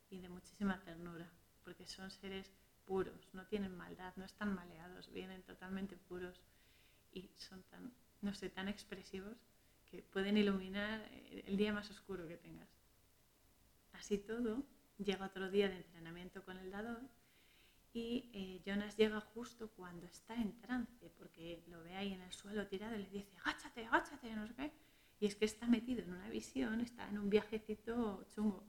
y de muchísima ternura, porque son seres puros, no tienen maldad, no están maleados, vienen totalmente puros y son tan, no sé, tan expresivos que pueden iluminar eh, el día más oscuro que tengas. Así todo, llega otro día de entrenamiento con el dador y eh, Jonas llega justo cuando está en trance, porque lo ve ahí en el suelo tirado y le dice, agáchate, agáchate, no sé qué. Y es que está metido en una visión, está en un viajecito chungo.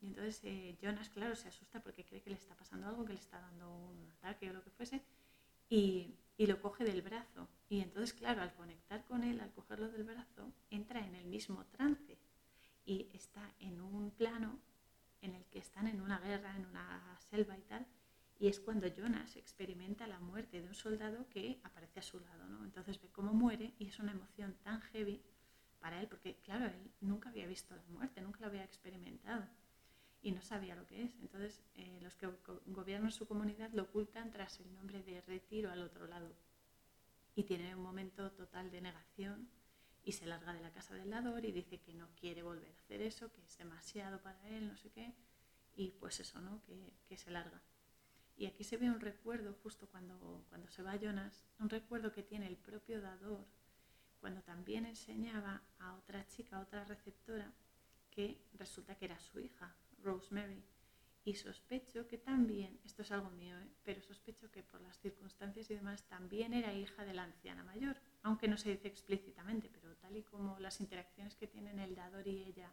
Y entonces eh, Jonas, claro, se asusta porque cree que le está pasando algo, que le está dando un ataque o lo que fuese, y, y, lo coge del brazo. Y entonces, claro, al conectar con él, al cogerlo del brazo, entra en el mismo trance y está en un plano en el que están en una guerra, en una selva y tal, y es cuando Jonas experimenta la muerte de un soldado que aparece a su lado, ¿no? Entonces ve cómo muere y es una emoción tan heavy para él, porque claro, él nunca había visto la muerte, nunca la había experimentado y no sabía lo que es. Entonces, eh, los que gobiernan su comunidad lo ocultan tras el nombre de retiro al otro lado. Y tiene un momento total de negación y se larga de la casa del dador y dice que no quiere volver a hacer eso, que es demasiado para él, no sé qué. Y pues eso, ¿no? Que, que se larga. Y aquí se ve un recuerdo justo cuando, cuando se va Jonas, un recuerdo que tiene el propio dador, cuando también enseñaba a otra chica, a otra receptora, que resulta que era su hija, Rosemary. Y sospecho que también, esto es algo mío, ¿eh? pero sospecho que por las circunstancias y demás también era hija de la anciana mayor, aunque no se dice explícitamente, pero tal y como las interacciones que tienen el dador y ella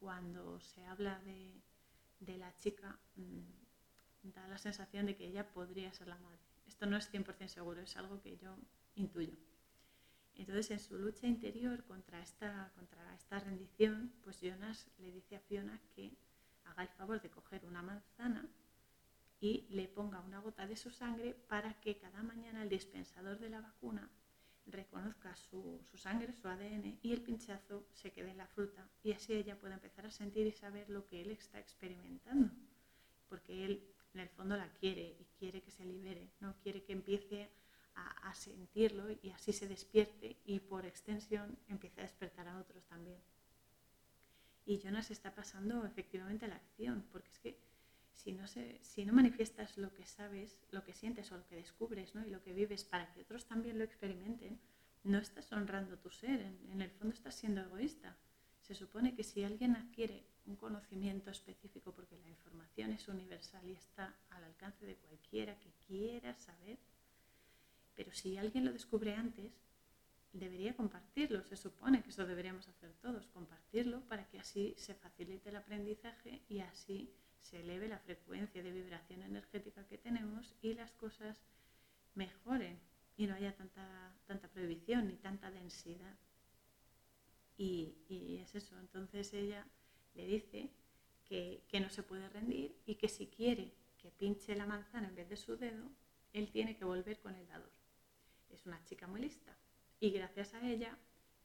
cuando se habla de, de la chica, mmm, da la sensación de que ella podría ser la madre. Esto no es 100% seguro, es algo que yo intuyo. Entonces, en su lucha interior contra esta, contra esta rendición, pues Jonas le dice a Fiona que haga el favor de coger una manzana y le ponga una gota de su sangre para que cada mañana el dispensador de la vacuna reconozca su, sangre, su ADN y el pinchazo se quede en la fruta y así ella pueda empezar a sentir y saber lo que él está experimentando. Porque él en el fondo la quiere y quiere que se libere, no quiere que empiece a, sentirlo y así se despierte y por extensión empiece a despertar a otros también. Y Jonas está pasando efectivamente a la acción, porque es que si no, se, si no manifiestas lo que sabes, lo que sientes o lo que descubres ¿no? y lo que vives para que otros también lo experimenten, no estás honrando tu ser, en, en el fondo estás siendo egoísta. Se supone que si alguien adquiere un conocimiento específico, porque la información es universal y está al alcance de cualquiera que quiera saber, pero si alguien lo descubre antes, debería compartirlo. Se supone que eso deberíamos hacer todos, compartirlo para que así se facilite el aprendizaje y así se eleve la frecuencia de vibración energética que tenemos y las cosas mejoren y no haya tanta, tanta prohibición ni tanta densidad. Y, y es eso, entonces ella le dice que, que, no se puede rendir y que si quiere que pinche la manzana en vez de su dedo, él tiene que volver con el dador. Es una chica muy lista y gracias a ella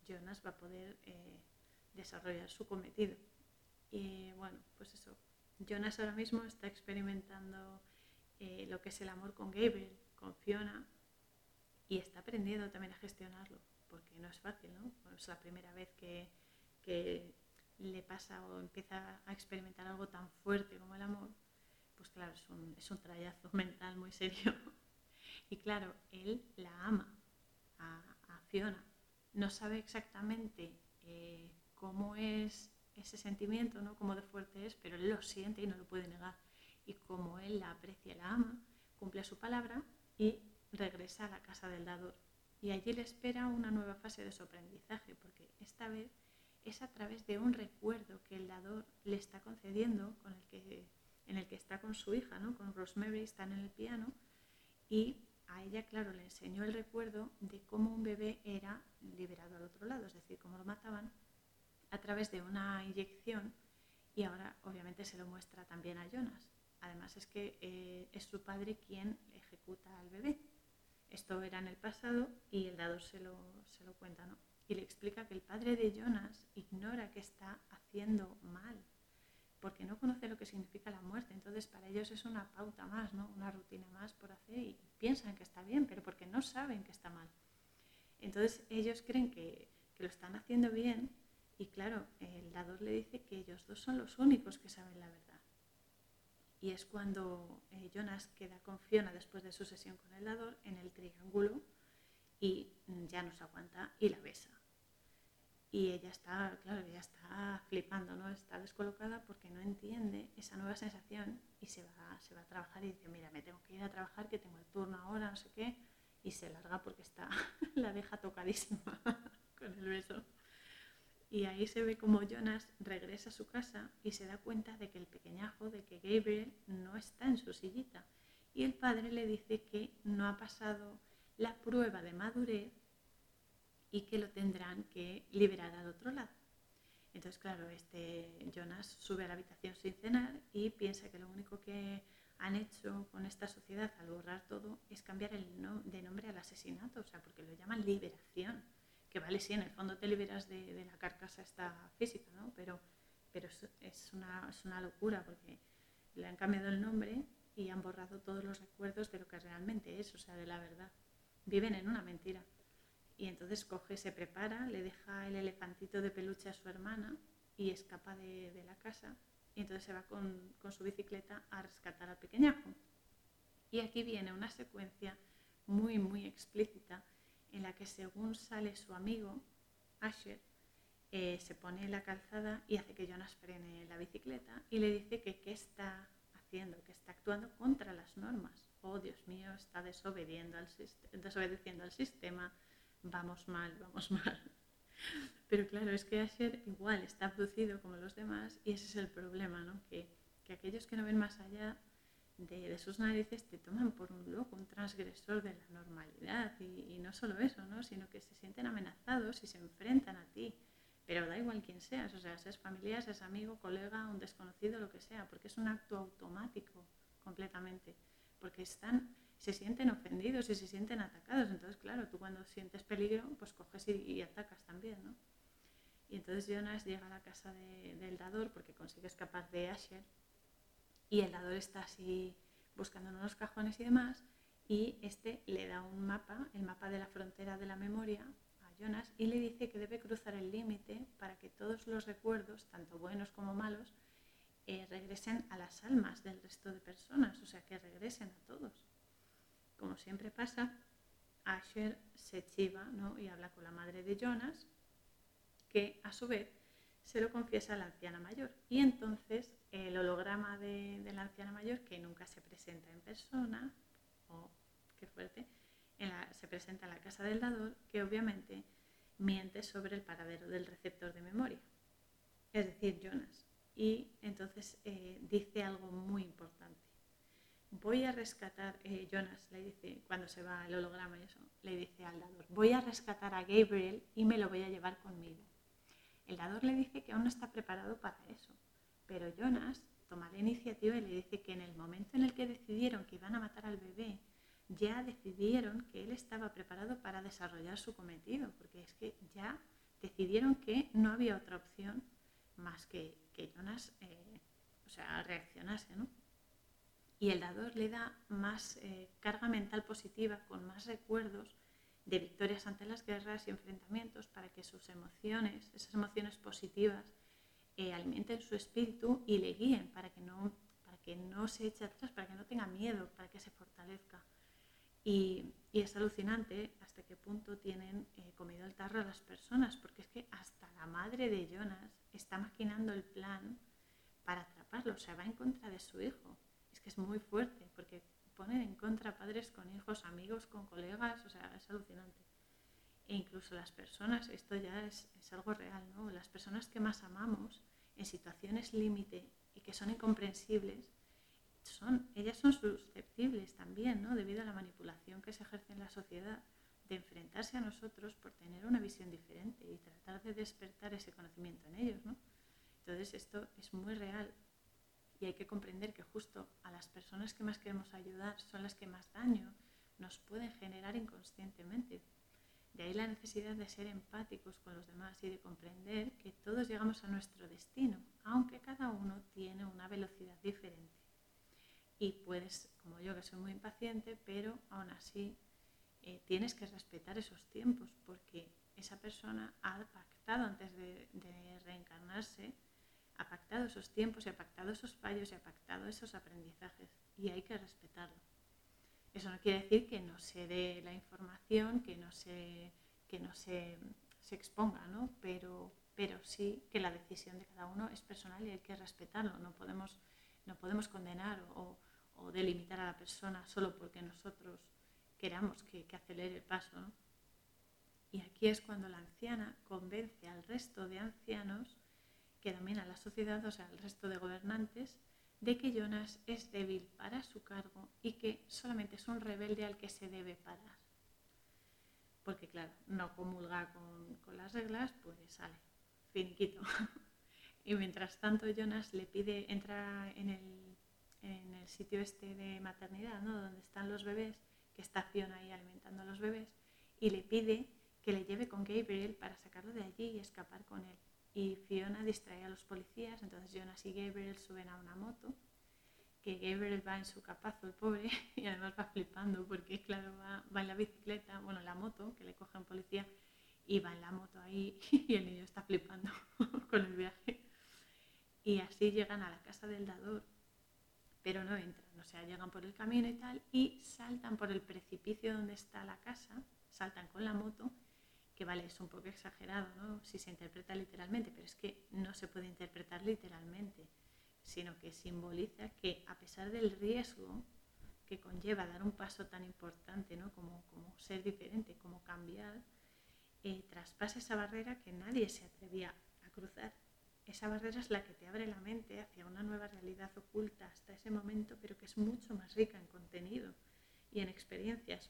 Jonas va a poder eh, desarrollar su cometido. Y bueno, pues eso, Jonas ahora mismo está experimentando eh, lo que es el amor con Gabriel, con Fiona, y está aprendiendo también a gestionarlo, porque no es fácil, ¿no? es la primera vez que, que le pasa o empieza a experimentar algo tan fuerte como el amor, pues claro, es un, es un trayazo mental muy serio. Y claro, él la ama a, a Fiona. No sabe exactamente eh, cómo es ese sentimiento, ¿no? cómo de fuerte es, pero él lo siente y no lo puede negar. Y como él la aprecia la ama, cumple su palabra y regresa a la casa del dador. Y allí le espera una nueva fase de su aprendizaje, porque esta vez es a través de un recuerdo que el dador le está concediendo, con el que, en el que está con su hija, ¿no? con Rosemary, están en el piano, y a ella, claro, le enseñó el recuerdo de cómo un bebé era liberado al otro lado, es decir, cómo lo mataban a través de una inyección y ahora obviamente se lo muestra también a Jonas. Además es que eh, es su padre quien ejecuta al bebé. Esto era en el pasado y el dado se lo, se lo cuenta, ¿no? Y le explica que el padre de Jonas ignora que está haciendo mal, porque no conoce lo que significa la muerte. Entonces para ellos es una pauta más, ¿no? Una rutina más por hacer y piensan que está bien, pero porque no saben que está mal. Entonces ellos creen que, que lo están haciendo bien y claro, el dador le dice que ellos dos son los únicos que saben la verdad. Y es cuando eh, Jonas queda con Fiona después de su sesión con el dador en el triángulo y ya no se aguanta y la besa. Y ella está, claro, ella está flipando, ¿no? Está descolocada porque no entiende esa nueva sensación y se va, se va a trabajar y dice, mira, me tengo que ir a trabajar, que tengo el turno ahora, no sé qué, y se larga porque está, la deja tocadísima con el beso. Y ahí se ve como Jonas regresa a su casa y se da cuenta de que el pequeñajo, de que Gabriel no está en su sillita. Y el padre le dice que no ha pasado la prueba de madurez y que lo tendrán que liberar al otro lado. Entonces, claro, este Jonas sube a la habitación sin cenar y piensa que lo único que han hecho con esta sociedad al borrar todo es cambiar el de nombre al asesinato, o sea, porque lo llaman liberación que vale, sí, en el fondo te liberas de, la carcasa esta física, ¿no? Pero, pero es, una, es una locura porque le han cambiado el nombre y han borrado todos los recuerdos de lo que realmente es, o sea, de la verdad. Viven en una mentira. Y entonces coge, se prepara, le deja el elefantito de peluche a su hermana y escapa de, la casa. Y entonces se va con, su bicicleta a rescatar al pequeñajo. Y aquí viene una secuencia muy, muy explícita en la que según sale su amigo, Asher, eh, se pone la calzada y hace que Jonas frene la bicicleta y le dice que qué está haciendo, que está actuando contra las normas. Oh, Dios mío, está desobediendo al desobedeciendo al sistema, vamos mal, vamos mal. Pero claro, es que Asher igual está abducido como los demás y ese es el problema, ¿no? que, que aquellos que no ven más allá de, sus narices te toman por un loco, un transgresor de la normalidad. Y, no solo eso, ¿no? sino que se sienten amenazados y se enfrentan a ti. Pero da igual quién seas, o sea, seas familia, seas amigo, colega, un desconocido, lo que sea, porque es un acto automático completamente. Porque están, se sienten ofendidos y se sienten atacados. Entonces, claro, tú cuando sientes peligro, pues coges y, atacas también, ¿no? Y entonces Jonas llega a la casa del dador porque consigue escapar de Asher y el dador está así buscando en unos cajones y demás y este le da un mapa, el mapa de la frontera de la memoria a Jonas y le dice que debe cruzar el límite para que todos los recuerdos, tanto buenos como malos, eh, regresen a las almas del resto de personas, o sea, que regresen a todos. Como siempre pasa, Asher se chiva ¿no? y habla con la madre de Jonas, que a su vez se lo confiesa a la anciana mayor. Y entonces el holograma de, la anciana mayor, que nunca se presenta en persona, o qué fuerte, se presenta en la casa del dador, que obviamente miente sobre el paradero del receptor de memoria, es decir, Jonas. Y entonces eh, dice algo muy importante. voy a rescatar, eh, Jonas le dice, cuando se va el holograma y eso, le dice al dador, voy a rescatar a Gabriel y me lo voy a llevar conmigo. El dador le dice que aún no está preparado para eso, pero Jonas toma la iniciativa y le dice que en el momento en el que decidieron que iban a matar al bebé, ya decidieron que él estaba preparado para desarrollar su cometido, porque es que ya decidieron que no había otra opción más que que Jonas eh, o sea, reaccionase. ¿no? Y el dador le da más eh, carga mental positiva, con más recuerdos de victorias ante las guerras y enfrentamientos para que sus emociones, esas emociones positivas, eh, alimenten su espíritu y le guíen para que, no, para que no se eche atrás, para que no tenga miedo, para que se fortalezca. Y, es alucinante hasta qué punto tienen eh, comido el tarro a las personas, porque es que hasta la madre de Jonas está maquinando el plan para atraparlo, o sea, va en contra de su hijo. Es que es muy fuerte, porque ponen en contra padres con hijos, amigos, con colegas, o sea, es alucinante. E incluso las personas, esto ya es, es algo real, ¿no? Las personas que más amamos en situaciones límite y que son incomprensibles, son, ellas son susceptibles también, ¿no? debido a la manipulación que se ejerce en la sociedad, de enfrentarse a nosotros por tener una visión diferente y tratar de despertar ese conocimiento en ellos. ¿no? Entonces esto es muy real y hay que comprender que justo a las personas que más queremos ayudar son las que más daño nos pueden generar inconscientemente. De ahí la necesidad de ser empáticos con los demás y de comprender que todos llegamos a nuestro destino, aunque cada uno tiene una velocidad diferente y puedes, como yo que soy muy impaciente, pero aún así eh, tienes que respetar esos tiempos porque esa persona ha pactado antes de, reencarnarse, ha pactado esos tiempos y ha pactado esos fallos y ha pactado esos aprendizajes y hay que respetarlo. Eso no quiere decir que no se dé la información, que no se, que no se, se exponga, ¿no? Pero, pero sí que la decisión de cada uno es personal y hay que respetarlo. No podemos, no podemos condenar o, o delimitar a la persona solo porque nosotros queramos que, acelere el paso. Y aquí es cuando la anciana convence al resto de ancianos que dominan la sociedad, o sea, al resto de gobernantes, de que Jonas es débil para su cargo y que solamente es un rebelde al que se debe parar. Porque claro, no comulga con, con las reglas, pues sale, finiquito. y mientras tanto Jonas le pide, entra en el en el sitio este de maternidad, ¿no? donde están los bebés, que está Fiona ahí alimentando a los bebés, y le pide que le lleve con Gabriel para sacarlo de allí y escapar con él. Y Fiona distrae a los policías, entonces Jonas y Gabriel suben a una moto, que Gabriel va en su capazo, el pobre, y además va flipando porque, claro, va, va en la bicicleta, bueno, en la moto, que le coge un policía, y va en la moto ahí y el niño está flipando con el viaje. Y así llegan a la casa del dador pero no entran, o sea, llegan por el camino y tal, y saltan por el precipicio donde está la casa, saltan con la moto, que vale, es un poco exagerado, ¿no? Si se interpreta literalmente, pero es que no se puede interpretar literalmente, sino que simboliza que a pesar del riesgo que conlleva dar un paso tan importante, ¿no? Como, como ser diferente, como cambiar, eh, traspasa esa barrera que nadie se atrevía a cruzar esa barrera es la que te abre la mente hacia una nueva realidad oculta hasta ese momento, pero que es mucho más rica en contenido y en experiencias.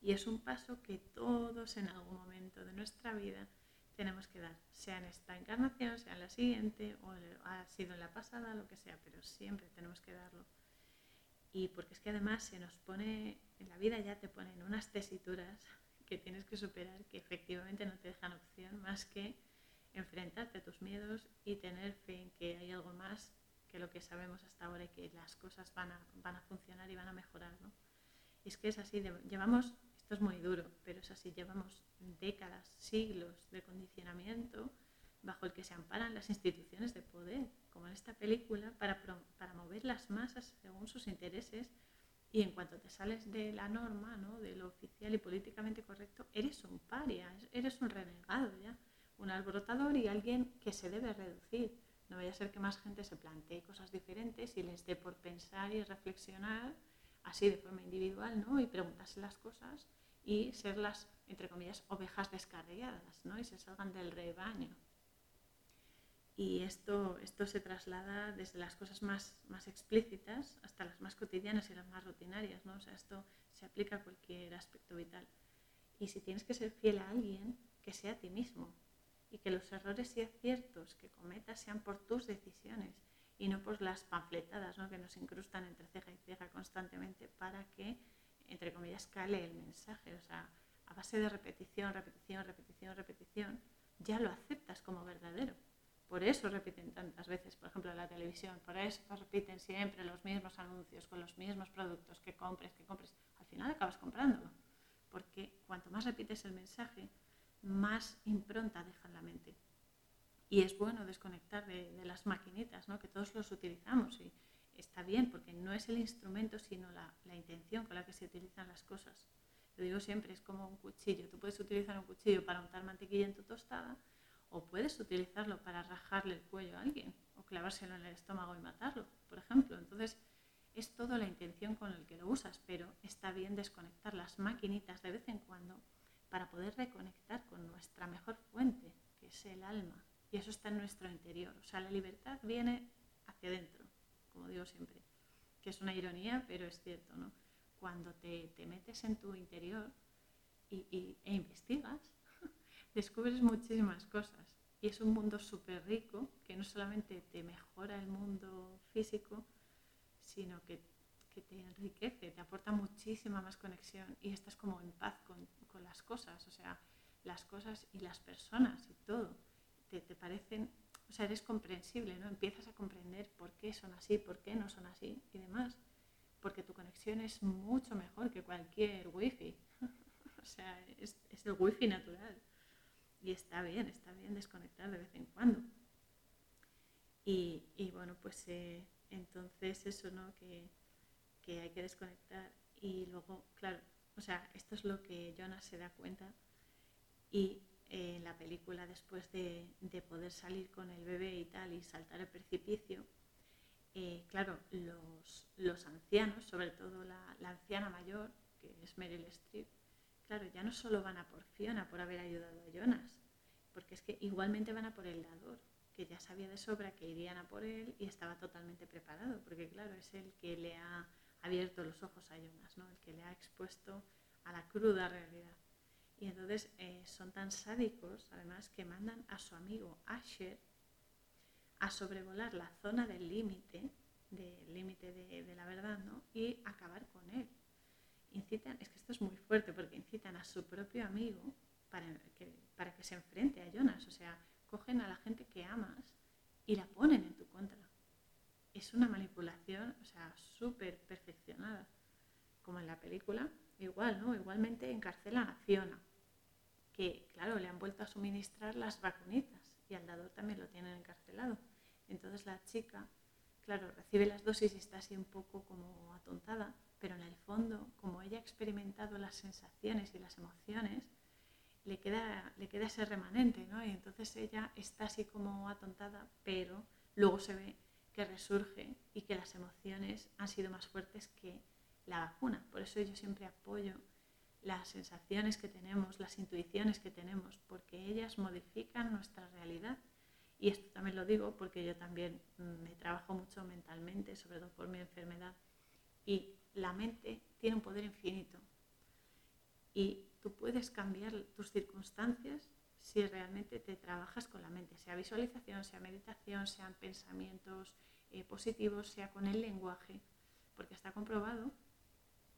Y es un paso que todos en algún momento de nuestra vida tenemos que dar, sea en esta encarnación, sea en la siguiente, o ha sido en la pasada, lo que sea, pero siempre tenemos que darlo. Y porque es que además se nos pone, en la vida ya te ponen unas tesituras que tienes que superar que efectivamente no te dejan opción más que enfrentarte a tus miedos y tener fe en que hay algo más que lo que sabemos hasta ahora y que las cosas van a, van a funcionar y van a mejorar. ¿no? Y es que es así, llevamos, esto es muy duro, pero es así, llevamos décadas, siglos de condicionamiento bajo el que se amparan las instituciones de poder, como en esta película, para, para mover las masas según sus intereses y en cuanto te sales de la norma, ¿no? de lo oficial y políticamente correcto, eres un paria, eres un renegado ya un alborotador y alguien que se debe reducir. No vaya a ser que más gente se plantee cosas diferentes y les dé por pensar y reflexionar así de forma individual, ¿no? Y preguntarse las cosas y ser las, entre comillas, ovejas descarriadas, ¿no? Y se salgan del rebaño. Y esto, esto se traslada desde las cosas más, más explícitas hasta las más cotidianas y las más rutinarias, ¿no? O sea, esto se aplica a cualquier aspecto vital. Y si tienes que ser fiel a alguien, que sea a ti mismo. Y que los errores y aciertos que cometas sean por tus decisiones y no por las panfletadas ¿no? que nos incrustan entre ceja y ceja constantemente para que, entre comillas, cale el mensaje. O sea, a base de repetición, repetición, repetición, repetición, ya lo aceptas como verdadero. Por eso repiten tantas veces, por ejemplo, la televisión, por eso repiten siempre los mismos anuncios con los mismos productos que compres, que compres. Al final acabas comprándolo, porque cuanto más repites el mensaje, más impronta deja en la mente. Y es bueno desconectar de, las maquinitas, ¿no? que todos los utilizamos y está bien, porque no es el instrumento, sino la, intención con la que se utilizan las cosas. Lo digo siempre, es como un cuchillo. Tú puedes utilizar un cuchillo para untar mantequilla en tu tostada, o puedes utilizarlo para rajarle el cuello a alguien o clavárselo en el estómago y matarlo, por ejemplo. Entonces, es todo la intención con la que lo usas, pero está bien desconectar las maquinitas de vez en cuando para poder reconectar con nuestra mejor fuente, que es el alma. Y eso está en nuestro interior. O sea, la libertad viene hacia adentro, como digo siempre, que es una ironía, pero es cierto, ¿no? Cuando te, metes en tu interior y, e investigas, descubres muchísimas cosas. Y es un mundo súper rico que no solamente te mejora el mundo físico, sino que, te enriquece, te aporta muchísima más conexión y estás como en paz con, las cosas, o sea, las cosas y las personas y todo. Te, te, parecen, o sea, eres comprensible, ¿no? Empiezas a comprender por qué son así, por qué no son así y demás. Porque tu conexión es mucho mejor que cualquier wifi. o sea, es, es el wifi natural. Y está bien, está bien desconectar de vez en cuando. Y, bueno, pues eh, entonces eso, ¿no? Que, hay que desconectar. Y luego, claro, o sea, esto es lo que Jonas se da cuenta. Y eh, en la película, después de, poder salir con el bebé y tal y saltar el precipicio, eh, claro, los, los, ancianos, sobre todo la, la, anciana mayor, que es Meryl Streep, claro, ya no solo van a por Fiona por haber ayudado a Jonas, porque es que igualmente van a por el dador, que ya sabía de sobra que irían a por él y estaba totalmente preparado, porque claro, es el que le ha abierto los ojos a Jonas, ¿no? el que le ha expuesto a la cruda realidad. Y entonces eh, son tan sádicos, además, que mandan a su amigo Asher a sobrevolar la zona del límite, del límite de, la verdad, ¿no? y acabar con él incitan, es que esto es muy fuerte porque incitan a su propio amigo para que se enfrente a Jonas, o sea, cogen a la gente que amas y la ponen en tu contra. Es una manipulación, o sea, súper perfeccionada, como en la película, igual, ¿no? Igualmente encarcelan a Fiona, que, claro, le han vuelto a suministrar las vacunitas y al dador también lo tienen encarcelado. Entonces la chica, claro, recibe las dosis y está así un poco como atontada, pero en el fondo, como ella ha experimentado las sensaciones y las emociones, le queda, le queda ese remanente, ¿no? Y entonces ella está así como atontada, pero luego se ve que resurge y que las emociones han sido más fuertes que la vacuna. Por eso yo siempre apoyo las sensaciones que tenemos, las intuiciones que tenemos, porque ellas modifican nuestra realidad. Y esto también lo digo porque yo también me trabajo mucho mentalmente, sobre todo por mi enfermedad. Y la mente tiene un poder infinito y tú puedes cambiar tus circunstancias si realmente te trabajas con la mente, sea visualización, sea meditación, sean pensamientos eh, positivos, sea con el lenguaje, porque está comprobado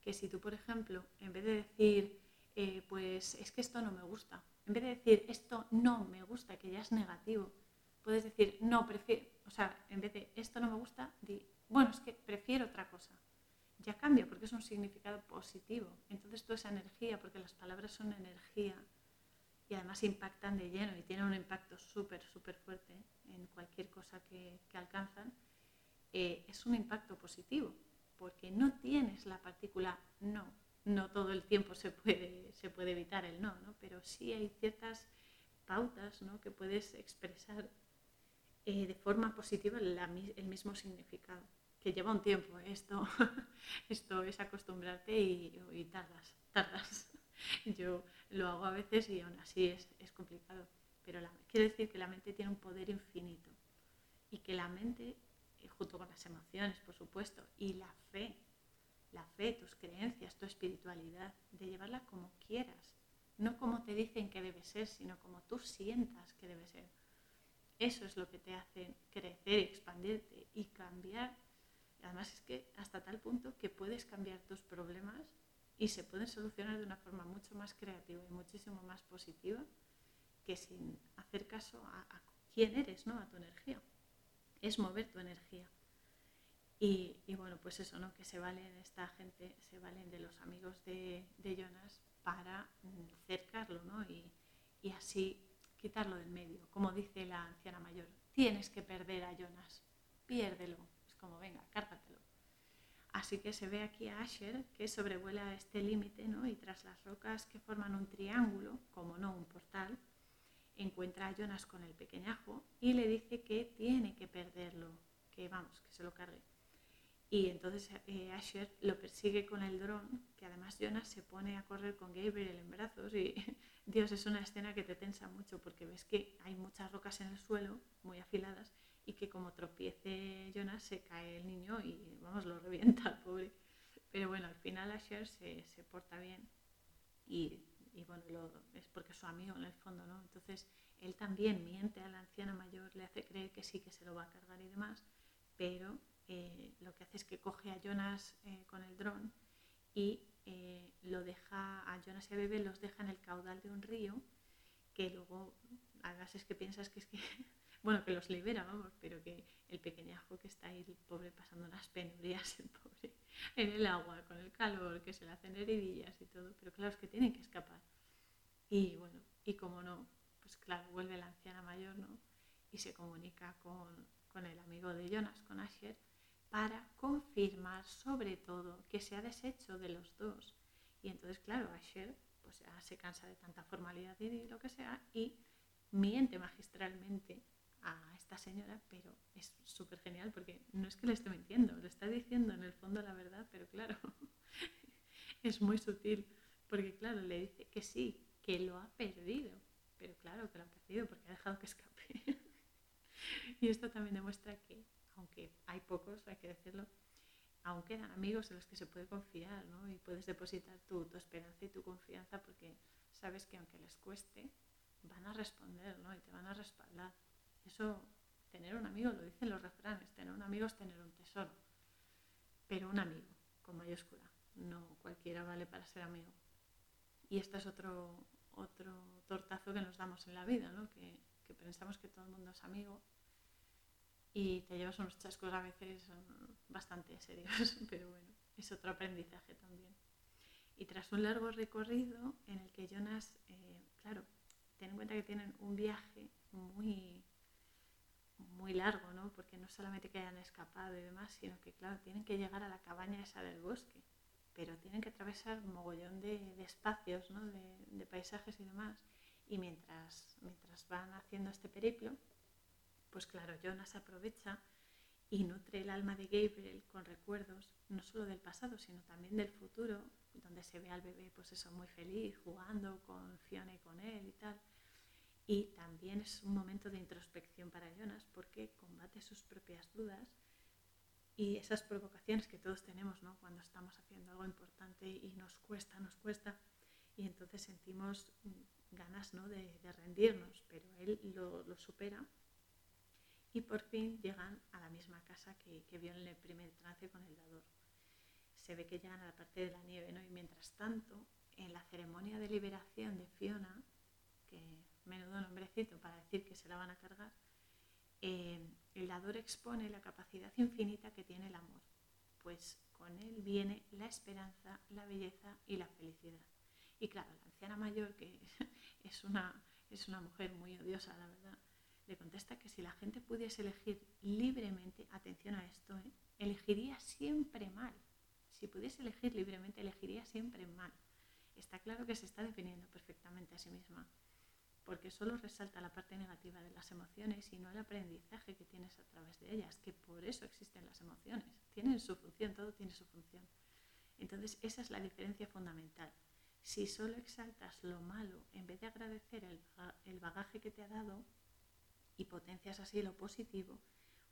que si tú, por ejemplo, en vez de decir, eh, pues es que esto no me gusta, en vez de decir esto no me gusta, que ya es negativo, puedes decir, no, prefiero, o sea, en vez de esto no me gusta, di, bueno, es que prefiero otra cosa ya cambia porque es un significado positivo. Entonces toda esa energía, porque las palabras son energía y además impactan de lleno y tienen un impacto súper, súper fuerte en cualquier cosa que, alcanzan, eh, es un impacto positivo, porque no tienes la partícula no. No todo el tiempo se puede, se puede evitar el no, ¿no? pero sí hay ciertas pautas ¿no? que puedes expresar eh, de forma positiva el mismo significado que lleva un tiempo. ¿eh? Esto, esto es acostumbrarte y, tardas, tardas. Yo lo hago a veces y aún así es, complicado. Pero quiero decir que la mente tiene un poder infinito. y que la mente, eh, junto con las emociones, por supuesto, y la fe, la fe, tus creencias, tu espiritualidad, de llevarla como quieras, no como te dicen que debe ser, sino como tú sientas que debe ser. Eso es lo que te hace crecer, expandirte y cambiar. Además es que hasta tal punto que puedes cambiar tus problemas y se pueden solucionar de una forma mucho más creativa y muchísimo más positiva que sin hacer caso a, quién eres, ¿no? a tu energía. Es mover tu energía. Y, bueno, pues eso, ¿no? Que se valen esta gente, se valen de los amigos de, Jonas para mm, cercarlo, ¿no? Y, así quitarlo del medio. Como dice la anciana mayor, tienes que perder a Jonas, piérdelo. Es como, venga, cárgatelo. Así que se ve aquí a Asher que sobrevuela este límite ¿no? y tras las rocas que forman un triángulo, como no un portal, encuentra a Jonas con el pequeñajo y le dice que tiene que perderlo, que vamos, que se lo cargue. Y entonces eh, Asher lo persigue con el dron, que además Jonas se pone a correr con Gabriel en brazos y Dios, es una escena que te tensa mucho porque ves que hay muchas rocas en el suelo, muy afiladas, y que como tropiece Jonas se cae el niño y vamos, lo revienta al pobre. Pero bueno, al final Asher se, se porta bien y, y bueno, es porque es su amigo en el fondo, ¿no? Entonces él también miente a la anciana mayor, le hace creer que sí, que se lo va a cargar y demás, pero eh, lo que hace es que coge a Jonas eh, con el dron y eh, lo deja, a Jonas y a Bebe los deja en el caudal de un río que luego, además es que piensas que es que bueno, que los libera, vamos, pero que el pequeñajo que está ahí, el pobre, pasando unas penurias, el pobre, en el agua, con el calor, que se le hacen heridillas y todo, pero claro, es que tienen que escapar. Y bueno, y como no, pues claro, vuelve la anciana mayor, ¿no? Y se comunica con, con el amigo de Jonas, con Asher, para confirmar sobre todo que se ha deshecho de los dos. Y entonces, claro, Asher pues ya se cansa de tanta formalidad y lo que sea y miente magistralmente a esta señora, pero es súper genial porque no es que le esté mintiendo, le está diciendo en el fondo la verdad, pero claro, es muy sutil, porque claro, le dice que sí, que lo ha perdido, pero claro que lo ha perdido porque ha dejado que escape. y esto también demuestra que, aunque hay pocos, hay que decirlo, aún quedan amigos en los que se puede confiar, ¿no? Y puedes depositar tu, tu esperanza y tu confianza porque sabes que aunque les cueste, van a responder, ¿no? Y te van a respaldar. Eso, tener un amigo, lo dicen los refranes, tener un amigo es tener un tesoro, pero un amigo, con mayúscula, no cualquiera vale para ser amigo. Y este es otro, otro tortazo que nos damos en la vida, ¿no? que, que pensamos que todo el mundo es amigo y te llevas unos chascos a veces bastante serios, pero bueno, es otro aprendizaje también. Y tras un largo recorrido en el que Jonas, eh, claro, ten en cuenta que tienen un viaje muy, muy largo, ¿no? Porque no solamente que hayan escapado y demás, sino que, claro, tienen que llegar a la cabaña esa del bosque, pero tienen que atravesar un mogollón de, espacios, ¿no? De, paisajes y demás. Y mientras, mientras van haciendo este periplo, pues claro, Jonas aprovecha y nutre el alma de Gabriel con recuerdos, no solo del pasado, sino también del futuro, donde se ve al bebé, pues eso, muy feliz, jugando con Fiona y con él y tal. Y también es un momento de introspección para Jonas porque combate sus propias dudas y esas provocaciones que todos tenemos ¿no? cuando estamos haciendo algo importante y nos cuesta, nos cuesta. Y entonces sentimos ganas ¿no? de, rendirnos, pero él lo, supera y por fin llegan a la misma casa que, que, vio en el primer trance con el dador. Se ve que llegan a la parte de la nieve, ¿no? Y mientras tanto, en la ceremonia de liberación de Fiona, que menudo nombrecito para decir que se la van a cargar, eh, el dador expone la capacidad infinita que tiene el amor, pues con él viene la esperanza, la belleza y la felicidad. Y claro, la anciana mayor, que es una, es una mujer muy odiosa, la verdad, le contesta que si la gente pudiese elegir libremente, atención a esto, ¿eh? elegiría siempre mal. Si pudiese elegir libremente, elegiría siempre mal. Está claro que se está definiendo perfectamente a sí misma porque solo resalta la parte negativa de las emociones y no el aprendizaje que tienes a través de ellas, que por eso existen las emociones. Tienen su función, todo tiene su función. Entonces, esa es la diferencia fundamental. Si solo exaltas lo malo en vez de agradecer el, bagaje que te ha dado y potencias así lo positivo,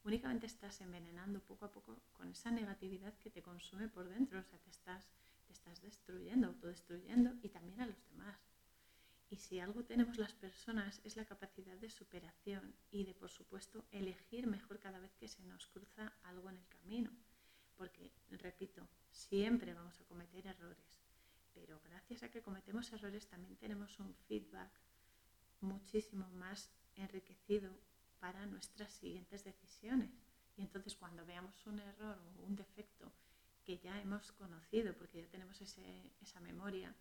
únicamente estás envenenando poco a poco con esa negatividad que te consume por dentro, o sea, te estás, te estás destruyendo, autodestruyendo y también a los demás. Y si algo tenemos las personas es la capacidad de superación y de, por supuesto, elegir mejor cada vez que se nos cruza algo en el camino. Porque, repito, siempre vamos a cometer errores, pero gracias a que cometemos errores también tenemos un feedback muchísimo más enriquecido para nuestras siguientes decisiones. Y entonces cuando veamos un error o un defecto que ya hemos conocido, porque ya tenemos esa memoria,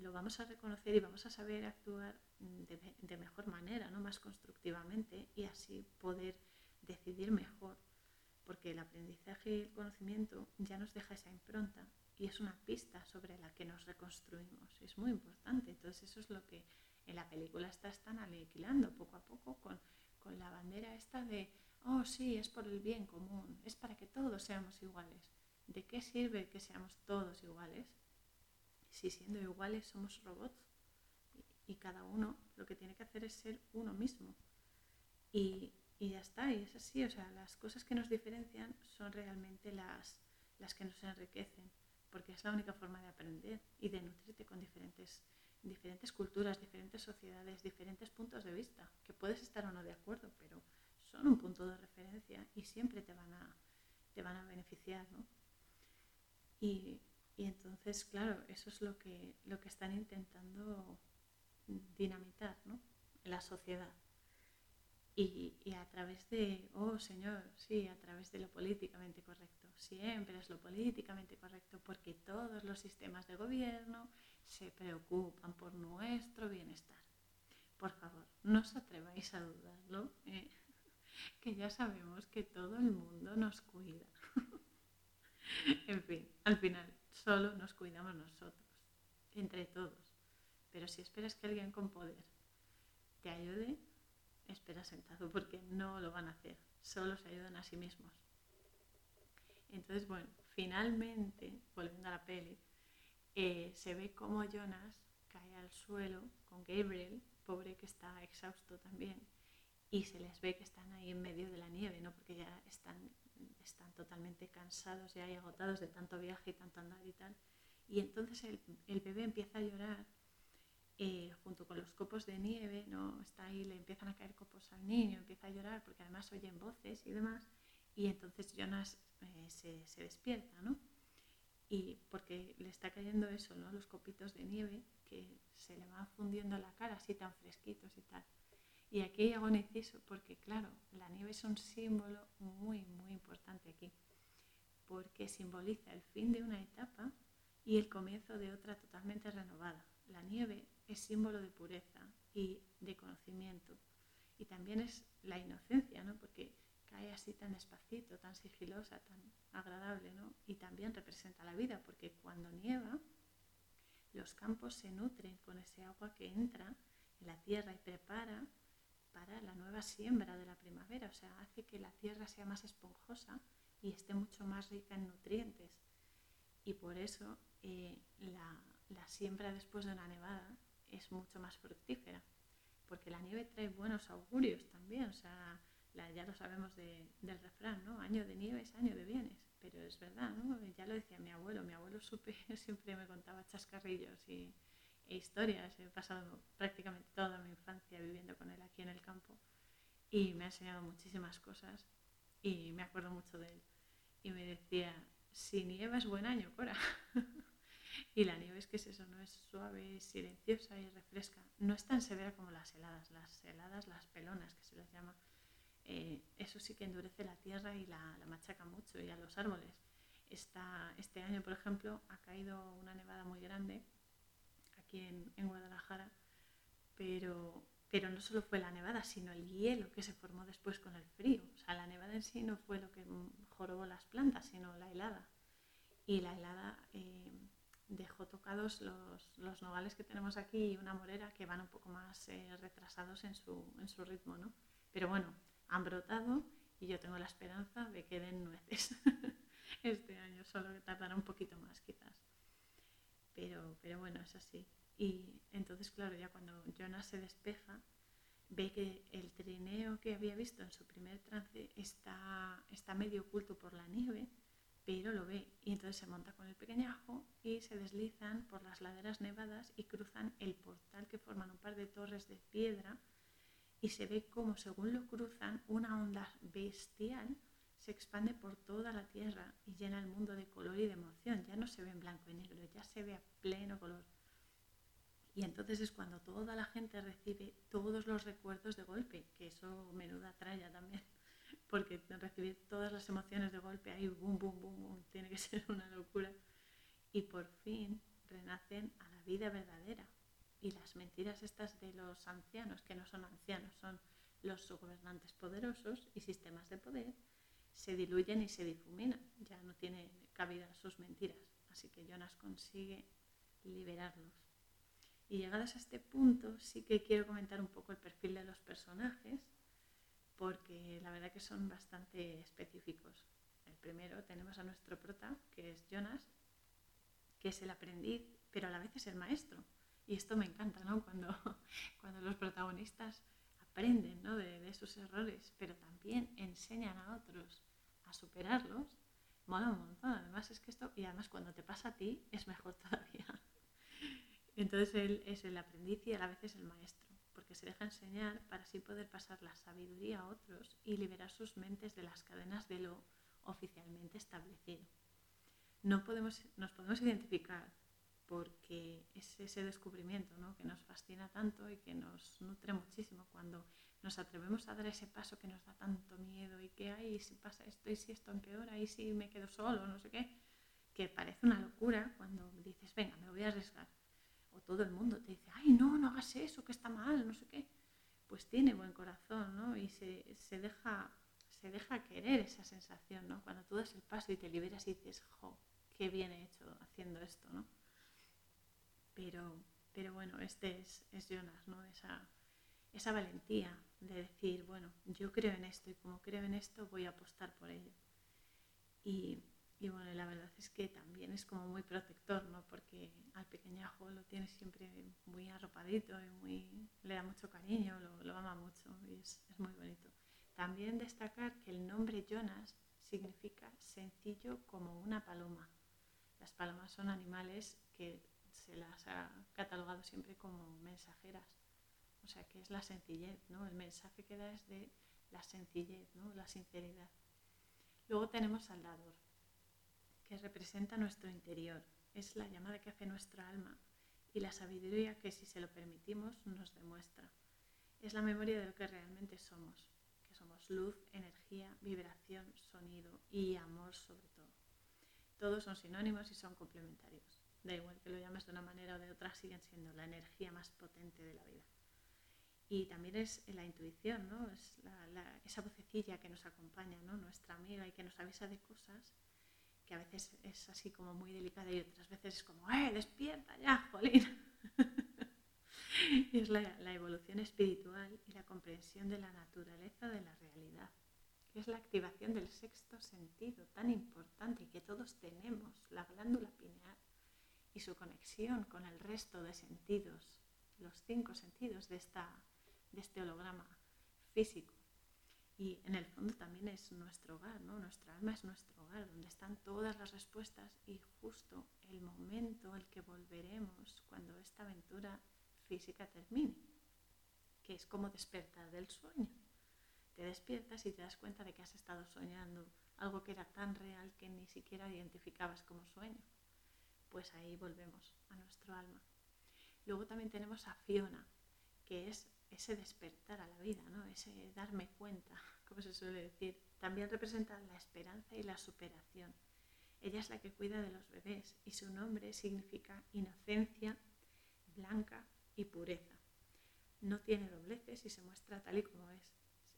lo vamos a reconocer y vamos a saber actuar de, mejor manera, ¿no? más constructivamente y así poder decidir mejor, porque el aprendizaje y el conocimiento ya nos deja esa impronta y es una pista sobre la que nos reconstruimos. Es muy importante. Entonces eso es lo que en la película está, están aniquilando poco a poco con, con la bandera esta de, oh sí, es por el bien común, es para que todos seamos iguales. ¿De qué sirve que seamos todos iguales si siendo iguales somos robots y, cada uno lo que tiene que hacer es ser uno mismo. Y, ya está, y es así, o sea, las cosas que nos diferencian son realmente las, las que nos enriquecen, porque es la única forma de aprender y de nutrirte con diferentes, diferentes culturas, diferentes sociedades, diferentes puntos de vista, que puedes estar o no de acuerdo, pero son un punto de referencia y siempre te van a, te van a beneficiar, ¿no? Y, y entonces, claro, eso es lo que, lo que están intentando dinamitar ¿no? la sociedad. Y, y, a través de, oh Señor, sí, a través de lo políticamente correcto. Siempre es lo políticamente correcto porque todos los sistemas de gobierno se preocupan por nuestro bienestar. Por favor, no os atreváis a dudarlo, ¿eh? que ya sabemos que todo el mundo nos cuida. en fin, al final, solo nos cuidamos nosotros, entre todos. Pero si esperas que alguien con poder te ayude, espera sentado porque no lo van a hacer, solo se ayudan a sí mismos. Entonces, bueno, finalmente, volviendo a la peli, eh, se ve como Jonas cae al suelo con Gabriel, pobre que está exhausto también, y se les ve que están ahí en medio de la nieve, ¿no? porque ya están están totalmente cansados y agotados de tanto viaje y tanto andar y tal. Y entonces el, bebé empieza a llorar eh, junto con los copos de nieve, ¿no? Está ahí, le empiezan a caer copos al niño, empieza a llorar porque además oyen voces y demás. Y entonces Jonas eh, se, se, despierta, ¿no? Y porque le está cayendo eso, ¿no? Los copitos de nieve que se le van fundiendo la cara así tan fresquitos y tal. Y aquí hago un inciso porque, claro, la nieve es un símbolo muy, muy importante aquí, porque simboliza el fin de una etapa y el comienzo de otra totalmente renovada. La nieve es símbolo de pureza y de conocimiento. Y también es la inocencia, ¿no? Porque cae así tan despacito, tan sigilosa, tan agradable, ¿no? Y también representa la vida, porque cuando nieva, los campos se nutren con ese agua que entra en la tierra y prepara para la nueva siembra de la primavera, o sea, hace que la tierra sea más esponjosa y esté mucho más rica en nutrientes. Y por eso eh, la, siembra después de una nevada es mucho más fructífera, porque la nieve trae buenos augurios también, o sea, ya lo sabemos del refrán, ¿no? Año de nieve es año de bienes, pero es verdad, ¿no? Ya lo decía mi abuelo, mi abuelo supe, siempre me contaba chascarrillos y, historias. He pasado prácticamente toda mi infancia viviendo con él aquí en el campo y me ha enseñado muchísimas cosas y me acuerdo mucho de él. Y me decía, si nieva es buen año, Cora. y la nieve es que es eso, no es suave, silenciosa y refresca. No es tan severa como las heladas. Las heladas, las pelonas que se les llama, eh, eso sí que endurece la tierra y la, la machaca mucho y a los árboles. Esta, este año, por ejemplo, ha caído una nevada muy grande en, Guadalajara, pero, pero no solo fue la nevada, sino el hielo que se formó después con el frío. O sea, la nevada en sí no fue lo que jorobó las plantas, sino la helada. Y la helada eh, dejó tocados los, los, nogales que tenemos aquí y una morera que van un poco más eh, retrasados en su, en su ritmo, ¿no? Pero bueno, han brotado y yo tengo la esperanza de que den nueces este año, solo que tardará un poquito más quizás. Pero, pero bueno, es así. Y entonces, claro, ya cuando Jonas se despeja, ve que el trineo que había visto en su primer trance está, está medio oculto por la nieve, pero lo ve y entonces se monta con el pequeñajo y se deslizan por las laderas nevadas y cruzan el portal que forman un par de torres de piedra y se ve como según lo cruzan una onda bestial se expande por toda la tierra y llena el mundo de color y de emoción. Ya no se ve en blanco y negro, ya se ve a pleno color. Y entonces es cuando toda la gente recibe todos los recuerdos de golpe, que eso menuda tralla también, porque recibir todas las emociones de golpe ahí, boom, boom, boom, boom, tiene que ser una locura. Y por fin renacen a la vida verdadera. Y las mentiras estas de los ancianos, que no son ancianos, son los gobernantes poderosos y sistemas de poder, se diluyen y se difuminan. Ya no tiene cabida sus mentiras. Así que Jonas consigue liberarlos. Y llegados a este punto, sí que quiero comentar un poco el perfil de los personajes, porque la verdad que son bastante específicos. El primero tenemos a nuestro prota, que es Jonas, que es el aprendiz, pero a la vez es el maestro. Y esto me encanta, ¿no? Cuando, cuando los protagonistas aprenden ¿no? de, de, sus errores, pero también enseñan a otros a superarlos, mola un montón. Además es que esto, y además cuando te pasa a ti, es mejor todavía. Entonces él es el aprendiz y a la vez es el maestro, porque se deja enseñar para así poder pasar la sabiduría a otros y liberar sus mentes de las cadenas de lo oficialmente establecido. No podemos, nos podemos identificar porque es ese descubrimiento ¿no? que nos fascina tanto y que nos nutre muchísimo cuando nos atrevemos a dar ese paso que nos da tanto miedo y que, ay, si pasa esto y si esto empeora y si me quedo solo, no sé qué, que parece una locura cuando dices, venga, me voy a arriesgar. O todo el mundo te dice, ay, no, no hagas eso, que está mal, no sé qué. Pues tiene buen corazón, ¿no? Y se, se deja, se deja querer esa sensación, ¿no? Cuando tú das el paso y te liberas y dices, jo, qué bien he hecho haciendo esto, ¿no? Pero, pero bueno, este es, es Jonas, ¿no? Esa, esa valentía de decir, bueno, yo creo en esto y como creo en esto voy a apostar por ello. Y, y bueno, la verdad es que también es como muy protector, ¿no? Porque al pequeñajo lo tiene siempre muy arropadito y muy, le da mucho cariño, lo, ama mucho y es, es muy bonito. También destacar que el nombre Jonas significa sencillo como una paloma. Las palomas son animales que se las ha catalogado siempre como mensajeras. O sea, que es la sencillez, ¿no? El mensaje que da es de la sencillez, ¿no? La sinceridad. Luego tenemos al dador, que representa nuestro interior. Es la llamada que hace nuestra alma y la sabiduría que si se lo permitimos nos demuestra. Es la memoria de lo que realmente somos, que somos luz, energía, vibración, sonido y amor sobre todo. Todos son sinónimos y son complementarios da igual que lo llames de una manera o de otra, siguen siendo la energía más potente de la vida. Y también es la intuición, ¿no? Es esa vocecilla que nos acompaña, ¿no? Nuestra amiga y que nos avisa de cosas a veces es así como muy delicada y otras veces es como, ¡eh, despierta ya, jolín! y es la, la evolución espiritual y la comprensión de la naturaleza de la realidad, que es la activación del sexto sentido tan importante que todos tenemos, la glándula pineal y su conexión con el resto de sentidos, los cinco sentidos de, esta, de este holograma físico. Y en el fondo también es nuestro hogar, ¿no? Nuestra alma es nuestro hogar, donde están todas las respuestas y justo el momento al que volveremos cuando esta aventura física termine, que es como despertar del sueño. Te despiertas y te das cuenta de que has estado soñando algo que era tan real que ni siquiera identificabas como sueño pues ahí volvemos a nuestro alma. Luego también tenemos a Fiona, que es ese despertar a la vida, ¿no? ese darme cuenta, como se suele decir. También representa la esperanza y la superación. Ella es la que cuida de los bebés y su nombre significa inocencia, blanca y pureza. No tiene dobleces y se muestra tal y como es.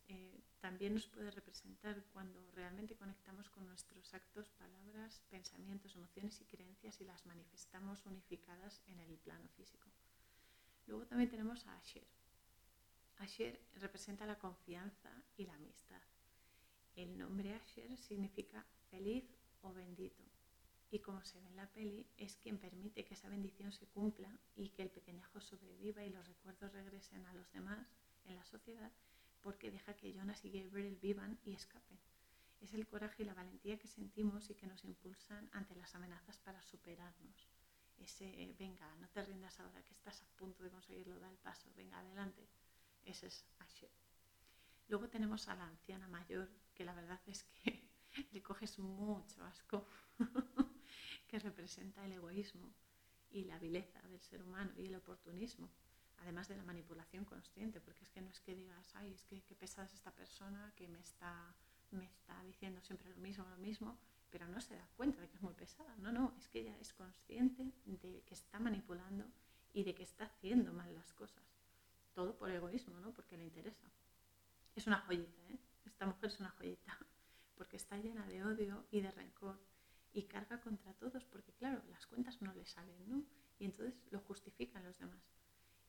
Eh, también nos puede representar cuando realmente conectamos con nuestros actos, palabras, pensamientos, emociones y creencias y las manifestamos unificadas en el plano físico. Luego también tenemos a Asher. Asher representa la confianza y la amistad. El nombre Asher significa feliz o bendito. Y como se ve en la peli, es quien permite que esa bendición se cumpla y que el pequeñajo sobreviva y los recuerdos regresen a los demás en la sociedad porque deja que Jonas y Gabriel vivan y escapen. Es el coraje y la valentía que sentimos y que nos impulsan ante las amenazas para superarnos. Ese, venga, no te rindas ahora que estás a punto de conseguirlo, da el paso, venga, adelante. Ese es Asher. Luego tenemos a la anciana mayor, que la verdad es que le coges mucho asco, que representa el egoísmo y la vileza del ser humano y el oportunismo, además de la manipulación consciente, porque es que no es que digas, ay, es que qué pesada es esta persona que me está, me está diciendo siempre lo mismo, lo mismo, pero no se da cuenta de que es muy pesada. No, no, es que ella es consciente de que está manipulando y de que está haciendo mal las cosas. Todo por egoísmo, ¿no? Porque le interesa. Es una joyita, ¿eh? Esta mujer es una joyita, porque está llena de odio y de rencor y carga contra todos, porque claro, las cuentas no le salen, ¿no? Y entonces lo justifican los demás.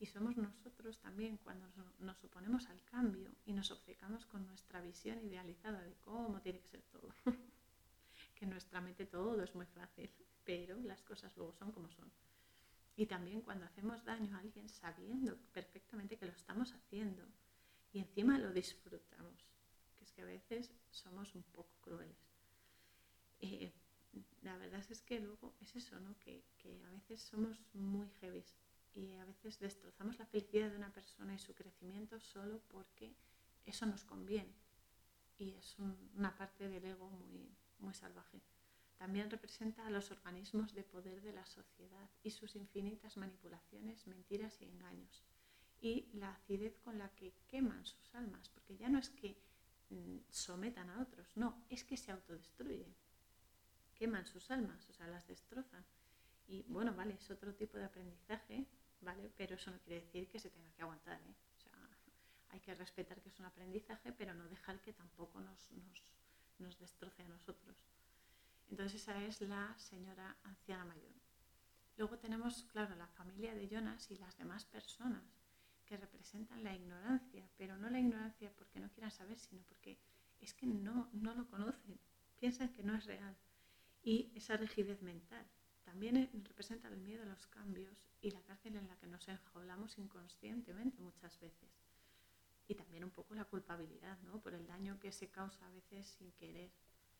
Y somos nosotros también cuando nos oponemos al cambio y nos obcecamos con nuestra visión idealizada de cómo tiene que ser todo. que en nuestra mente todo es muy fácil, pero las cosas luego son como son. Y también cuando hacemos daño a alguien sabiendo perfectamente que lo estamos haciendo y encima lo disfrutamos, que es que a veces somos un poco crueles. Eh, la verdad es que luego es eso, ¿no? Que, que a veces somos muy heavy y a veces destrozamos la felicidad de una persona y su crecimiento solo porque eso nos conviene. Y es una parte del ego muy, muy salvaje. También representa a los organismos de poder de la sociedad y sus infinitas manipulaciones, mentiras y engaños. Y la acidez con la que queman sus almas, porque ya no es que mm, sometan a otros, no, es que se autodestruyen. Queman sus almas, o sea, las destrozan. Y bueno, vale, es otro tipo de aprendizaje, ¿vale? Pero eso no quiere decir que se tenga que aguantar, ¿eh? O sea, hay que respetar que es un aprendizaje, pero no dejar que tampoco nos, nos, destroce a nosotros. Entonces esa es la señora anciana mayor. Luego tenemos, claro, la familia de Jonas y las demás personas que representan la ignorancia, pero no la ignorancia porque no quieran saber, sino porque es que no, no lo conocen, piensan que no es real. Y esa rigidez mental. También representa el miedo a los cambios y la cárcel en la que nos enjaulamos inconscientemente muchas veces. Y también un poco la culpabilidad, ¿no? Por el daño que se causa a veces sin querer,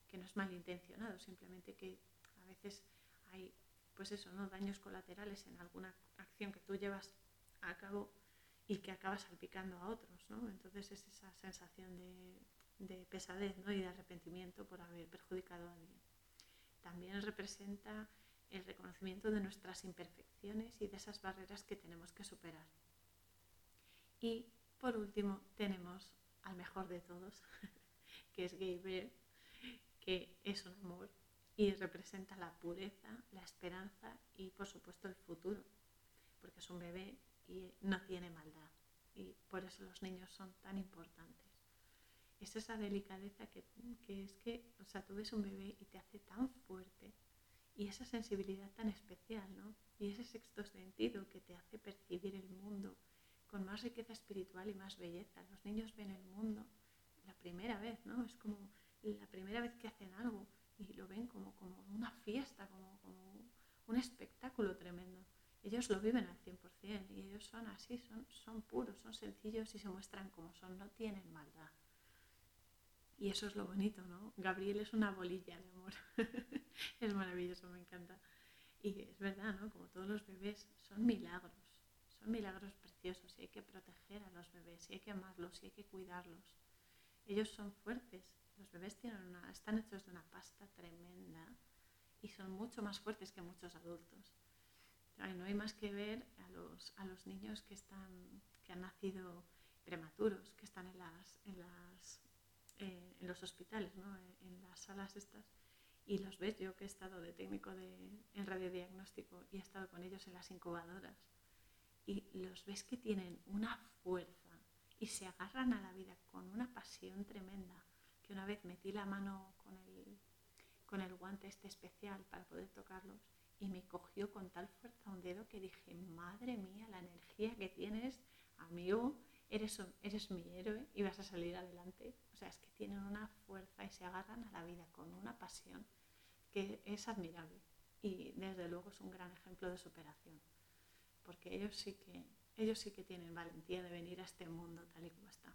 que no es malintencionado, simplemente que a veces hay, pues eso, ¿no? Daños colaterales en alguna acción que tú llevas a cabo y que acabas salpicando a otros, ¿no? Entonces es esa sensación de, de pesadez, ¿no? Y de arrepentimiento por haber perjudicado a alguien. También representa el reconocimiento de nuestras imperfecciones y de esas barreras que tenemos que superar. Y por último tenemos al mejor de todos, que es Gabriel, que es un amor y representa la pureza, la esperanza y por supuesto el futuro, porque es un bebé y no tiene maldad. Y por eso los niños son tan importantes. Es esa delicadeza que, que es que, o sea, tú ves un bebé y te hace tan fuerte y esa sensibilidad tan especial, ¿no? Y ese sexto sentido que te hace percibir el mundo con más riqueza espiritual y más belleza. Los niños ven el mundo la primera vez, ¿no? Es como la primera vez que hacen algo y lo ven como, como una fiesta, como, un espectáculo tremendo. Ellos lo viven al 100% y ellos son así, son, son puros, son sencillos y se muestran como son, no tienen maldad. Y eso es lo bonito, ¿no? Gabriel es una bolilla de amor. es maravilloso, me encanta. Y es verdad, ¿no? Como todos los bebés, son milagros. Son milagros preciosos y hay que proteger a los bebés y hay que amarlos y hay que cuidarlos. Ellos son fuertes. Los bebés tienen una, están hechos de una pasta tremenda y son mucho más fuertes que muchos adultos. no hay más que ver a los, a los niños que, están, que han nacido prematuros, que están en las, en las eh, en los hospitales, ¿no? en las salas estas, y los ves, yo que he estado de técnico de, en radiodiagnóstico y he estado con ellos en las incubadoras, y los ves que tienen una fuerza y se agarran a la vida con una pasión tremenda, que una vez metí la mano con el, con el guante este especial para poder tocarlos y me cogió con tal fuerza un dedo que dije, madre mía, la energía que tienes, amigo, eres, eres mi héroe y vas a salir adelante. O sea, es que tienen una fuerza y se agarran a la vida con una pasión que es admirable. Y desde luego es un gran ejemplo de superación. Porque ellos sí que, ellos sí que tienen valentía de venir a este mundo tal y como está.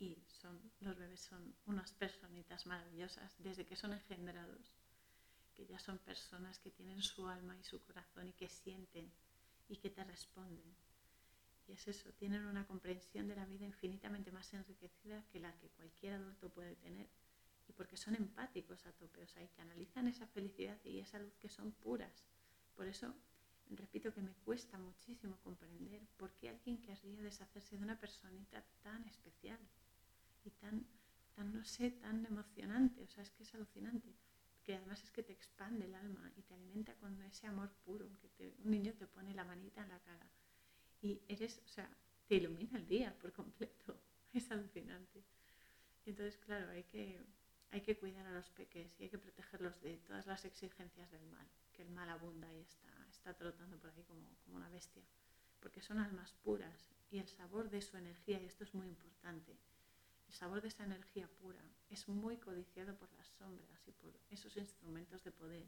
Y son, los bebés son unas personitas maravillosas desde que son engendrados, que ya son personas que tienen su alma y su corazón y que sienten y que te responden. Y es eso, tienen una comprensión de la vida infinitamente más enriquecida que la que cualquier adulto puede tener. Y porque son empáticos a tope, o sea, y canalizan esa felicidad y esa luz que son puras. Por eso repito que me cuesta muchísimo comprender por qué alguien querría deshacerse de una personita tan especial y tan, tan, no sé, tan emocionante. O sea, es que es alucinante. Que además es que te expande el alma y te alimenta con ese amor puro. Que un niño te pone la manita en la cara y eres, o sea, te ilumina el día por completo. Es alucinante. Entonces, claro, hay que, hay que cuidar a los peques y hay que protegerlos de todas las exigencias del mal, que el mal abunda y está está trotando por ahí como, como una bestia, porque son almas puras y el sabor de su energía, y esto es muy importante, el sabor de esa energía pura es muy codiciado por las sombras y por esos instrumentos de poder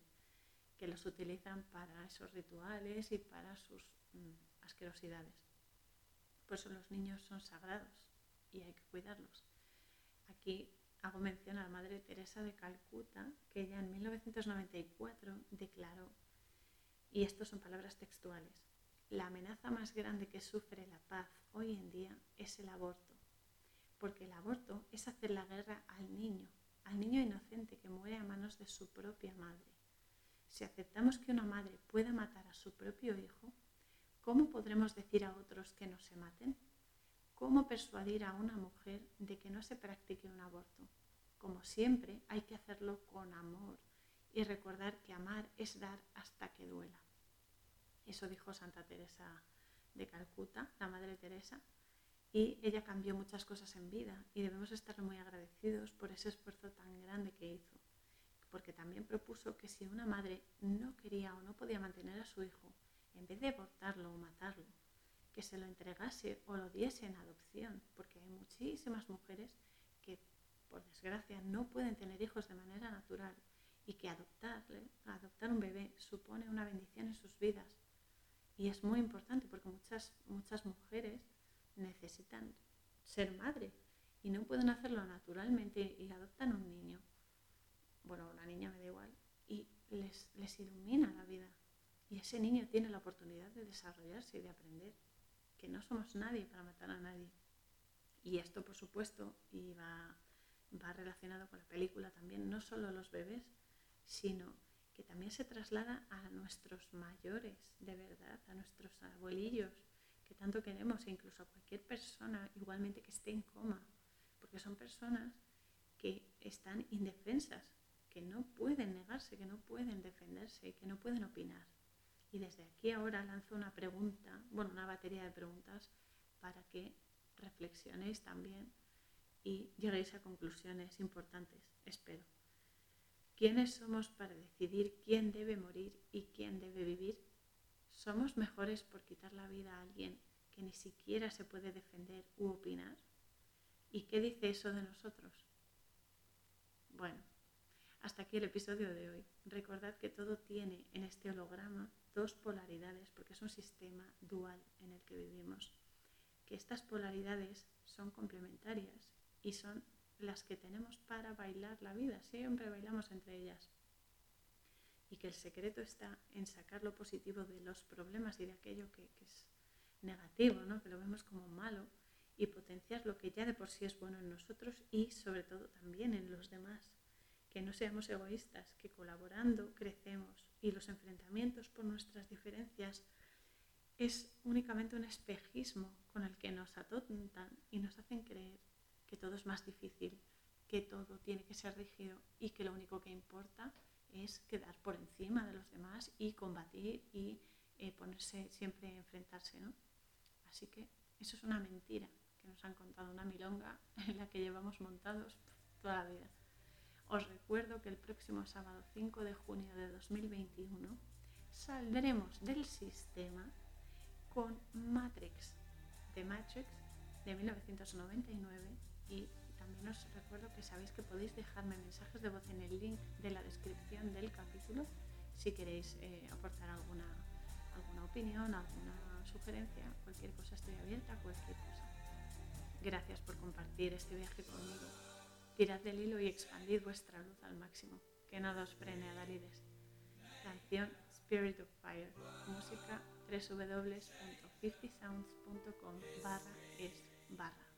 que los utilizan para esos rituales y para sus mm, asquerosidades. Por eso los niños son sagrados y hay que cuidarlos. Aquí hago mención a la Madre Teresa de Calcuta, que ella en 1994 declaró y estas son palabras textuales. La amenaza más grande que sufre la paz hoy en día es el aborto, porque el aborto es hacer la guerra al niño, al niño inocente que muere a manos de su propia madre. Si aceptamos que una madre pueda matar a su propio hijo, ¿cómo podremos decir a otros que no se maten? ¿Cómo persuadir a una mujer de que no se practique un aborto? Como siempre, hay que hacerlo con amor y recordar que amar es dar hasta que duela. Eso dijo Santa Teresa de Calcuta, la Madre Teresa, y ella cambió muchas cosas en vida y debemos estar muy agradecidos por ese esfuerzo tan grande que hizo, porque también propuso que si una madre no quería o no podía mantener a su hijo, en vez de abortarlo o matarlo, que se lo entregase o lo diese en adopción, porque hay muchísimas mujeres que, por desgracia, no pueden tener hijos de manera natural y que adoptarle, adoptar un bebé supone una bendición en sus vidas. Y es muy importante porque muchas, muchas mujeres necesitan ser madre y no pueden hacerlo naturalmente y adoptan un niño. Bueno, una niña me da igual. Y les, les ilumina la vida. Y ese niño tiene la oportunidad de desarrollarse y de aprender. Que no somos nadie para matar a nadie. Y esto, por supuesto, y va, va relacionado con la película también, no solo los bebés, sino que también se traslada a nuestros mayores, de verdad, a nuestros abuelillos, que tanto queremos, e incluso a cualquier persona igualmente que esté en coma, porque son personas que están indefensas, que no pueden negarse, que no pueden defenderse, que no pueden opinar. Y desde aquí ahora lanzo una pregunta, bueno, una batería de preguntas para que reflexionéis también y lleguéis a conclusiones importantes, espero. ¿Quiénes somos para decidir quién debe morir y quién debe vivir? ¿Somos mejores por quitar la vida a alguien que ni siquiera se puede defender u opinar? ¿Y qué dice eso de nosotros? Bueno, hasta aquí el episodio de hoy. Recordad que todo tiene en este holograma dos polaridades porque es un sistema dual en el que vivimos. Que estas polaridades son complementarias y son las que tenemos para bailar la vida, siempre bailamos entre ellas. Y que el secreto está en sacar lo positivo de los problemas y de aquello que, es negativo, ¿no? que lo vemos como malo, y potenciar lo que ya de por sí es bueno en nosotros y sobre todo también en los demás. Que no seamos egoístas, que colaborando crecemos y los enfrentamientos por nuestras diferencias es únicamente un espejismo con el que nos atontan y nos hacen creer que todo es más difícil, que todo tiene que ser rígido y que lo único que importa es quedar por encima de los demás y combatir y eh, ponerse siempre a enfrentarse. ¿no? Así que eso es una mentira que nos han contado, una milonga en la que llevamos montados toda la vida. Os recuerdo que el próximo sábado 5 de junio de 2021 saldremos del sistema con Matrix, de Matrix de 1999 y también os recuerdo que sabéis que podéis dejarme mensajes de voz en el link de la descripción del capítulo si queréis eh, aportar alguna alguna opinión, alguna sugerencia, cualquier cosa estoy abierta, cualquier cosa. Gracias por compartir este viaje conmigo. Tirad del hilo y expandid vuestra luz al máximo. Que nada os frene a Dalides. Canción Spirit of Fire. Música www.50sounds.com barra es barra.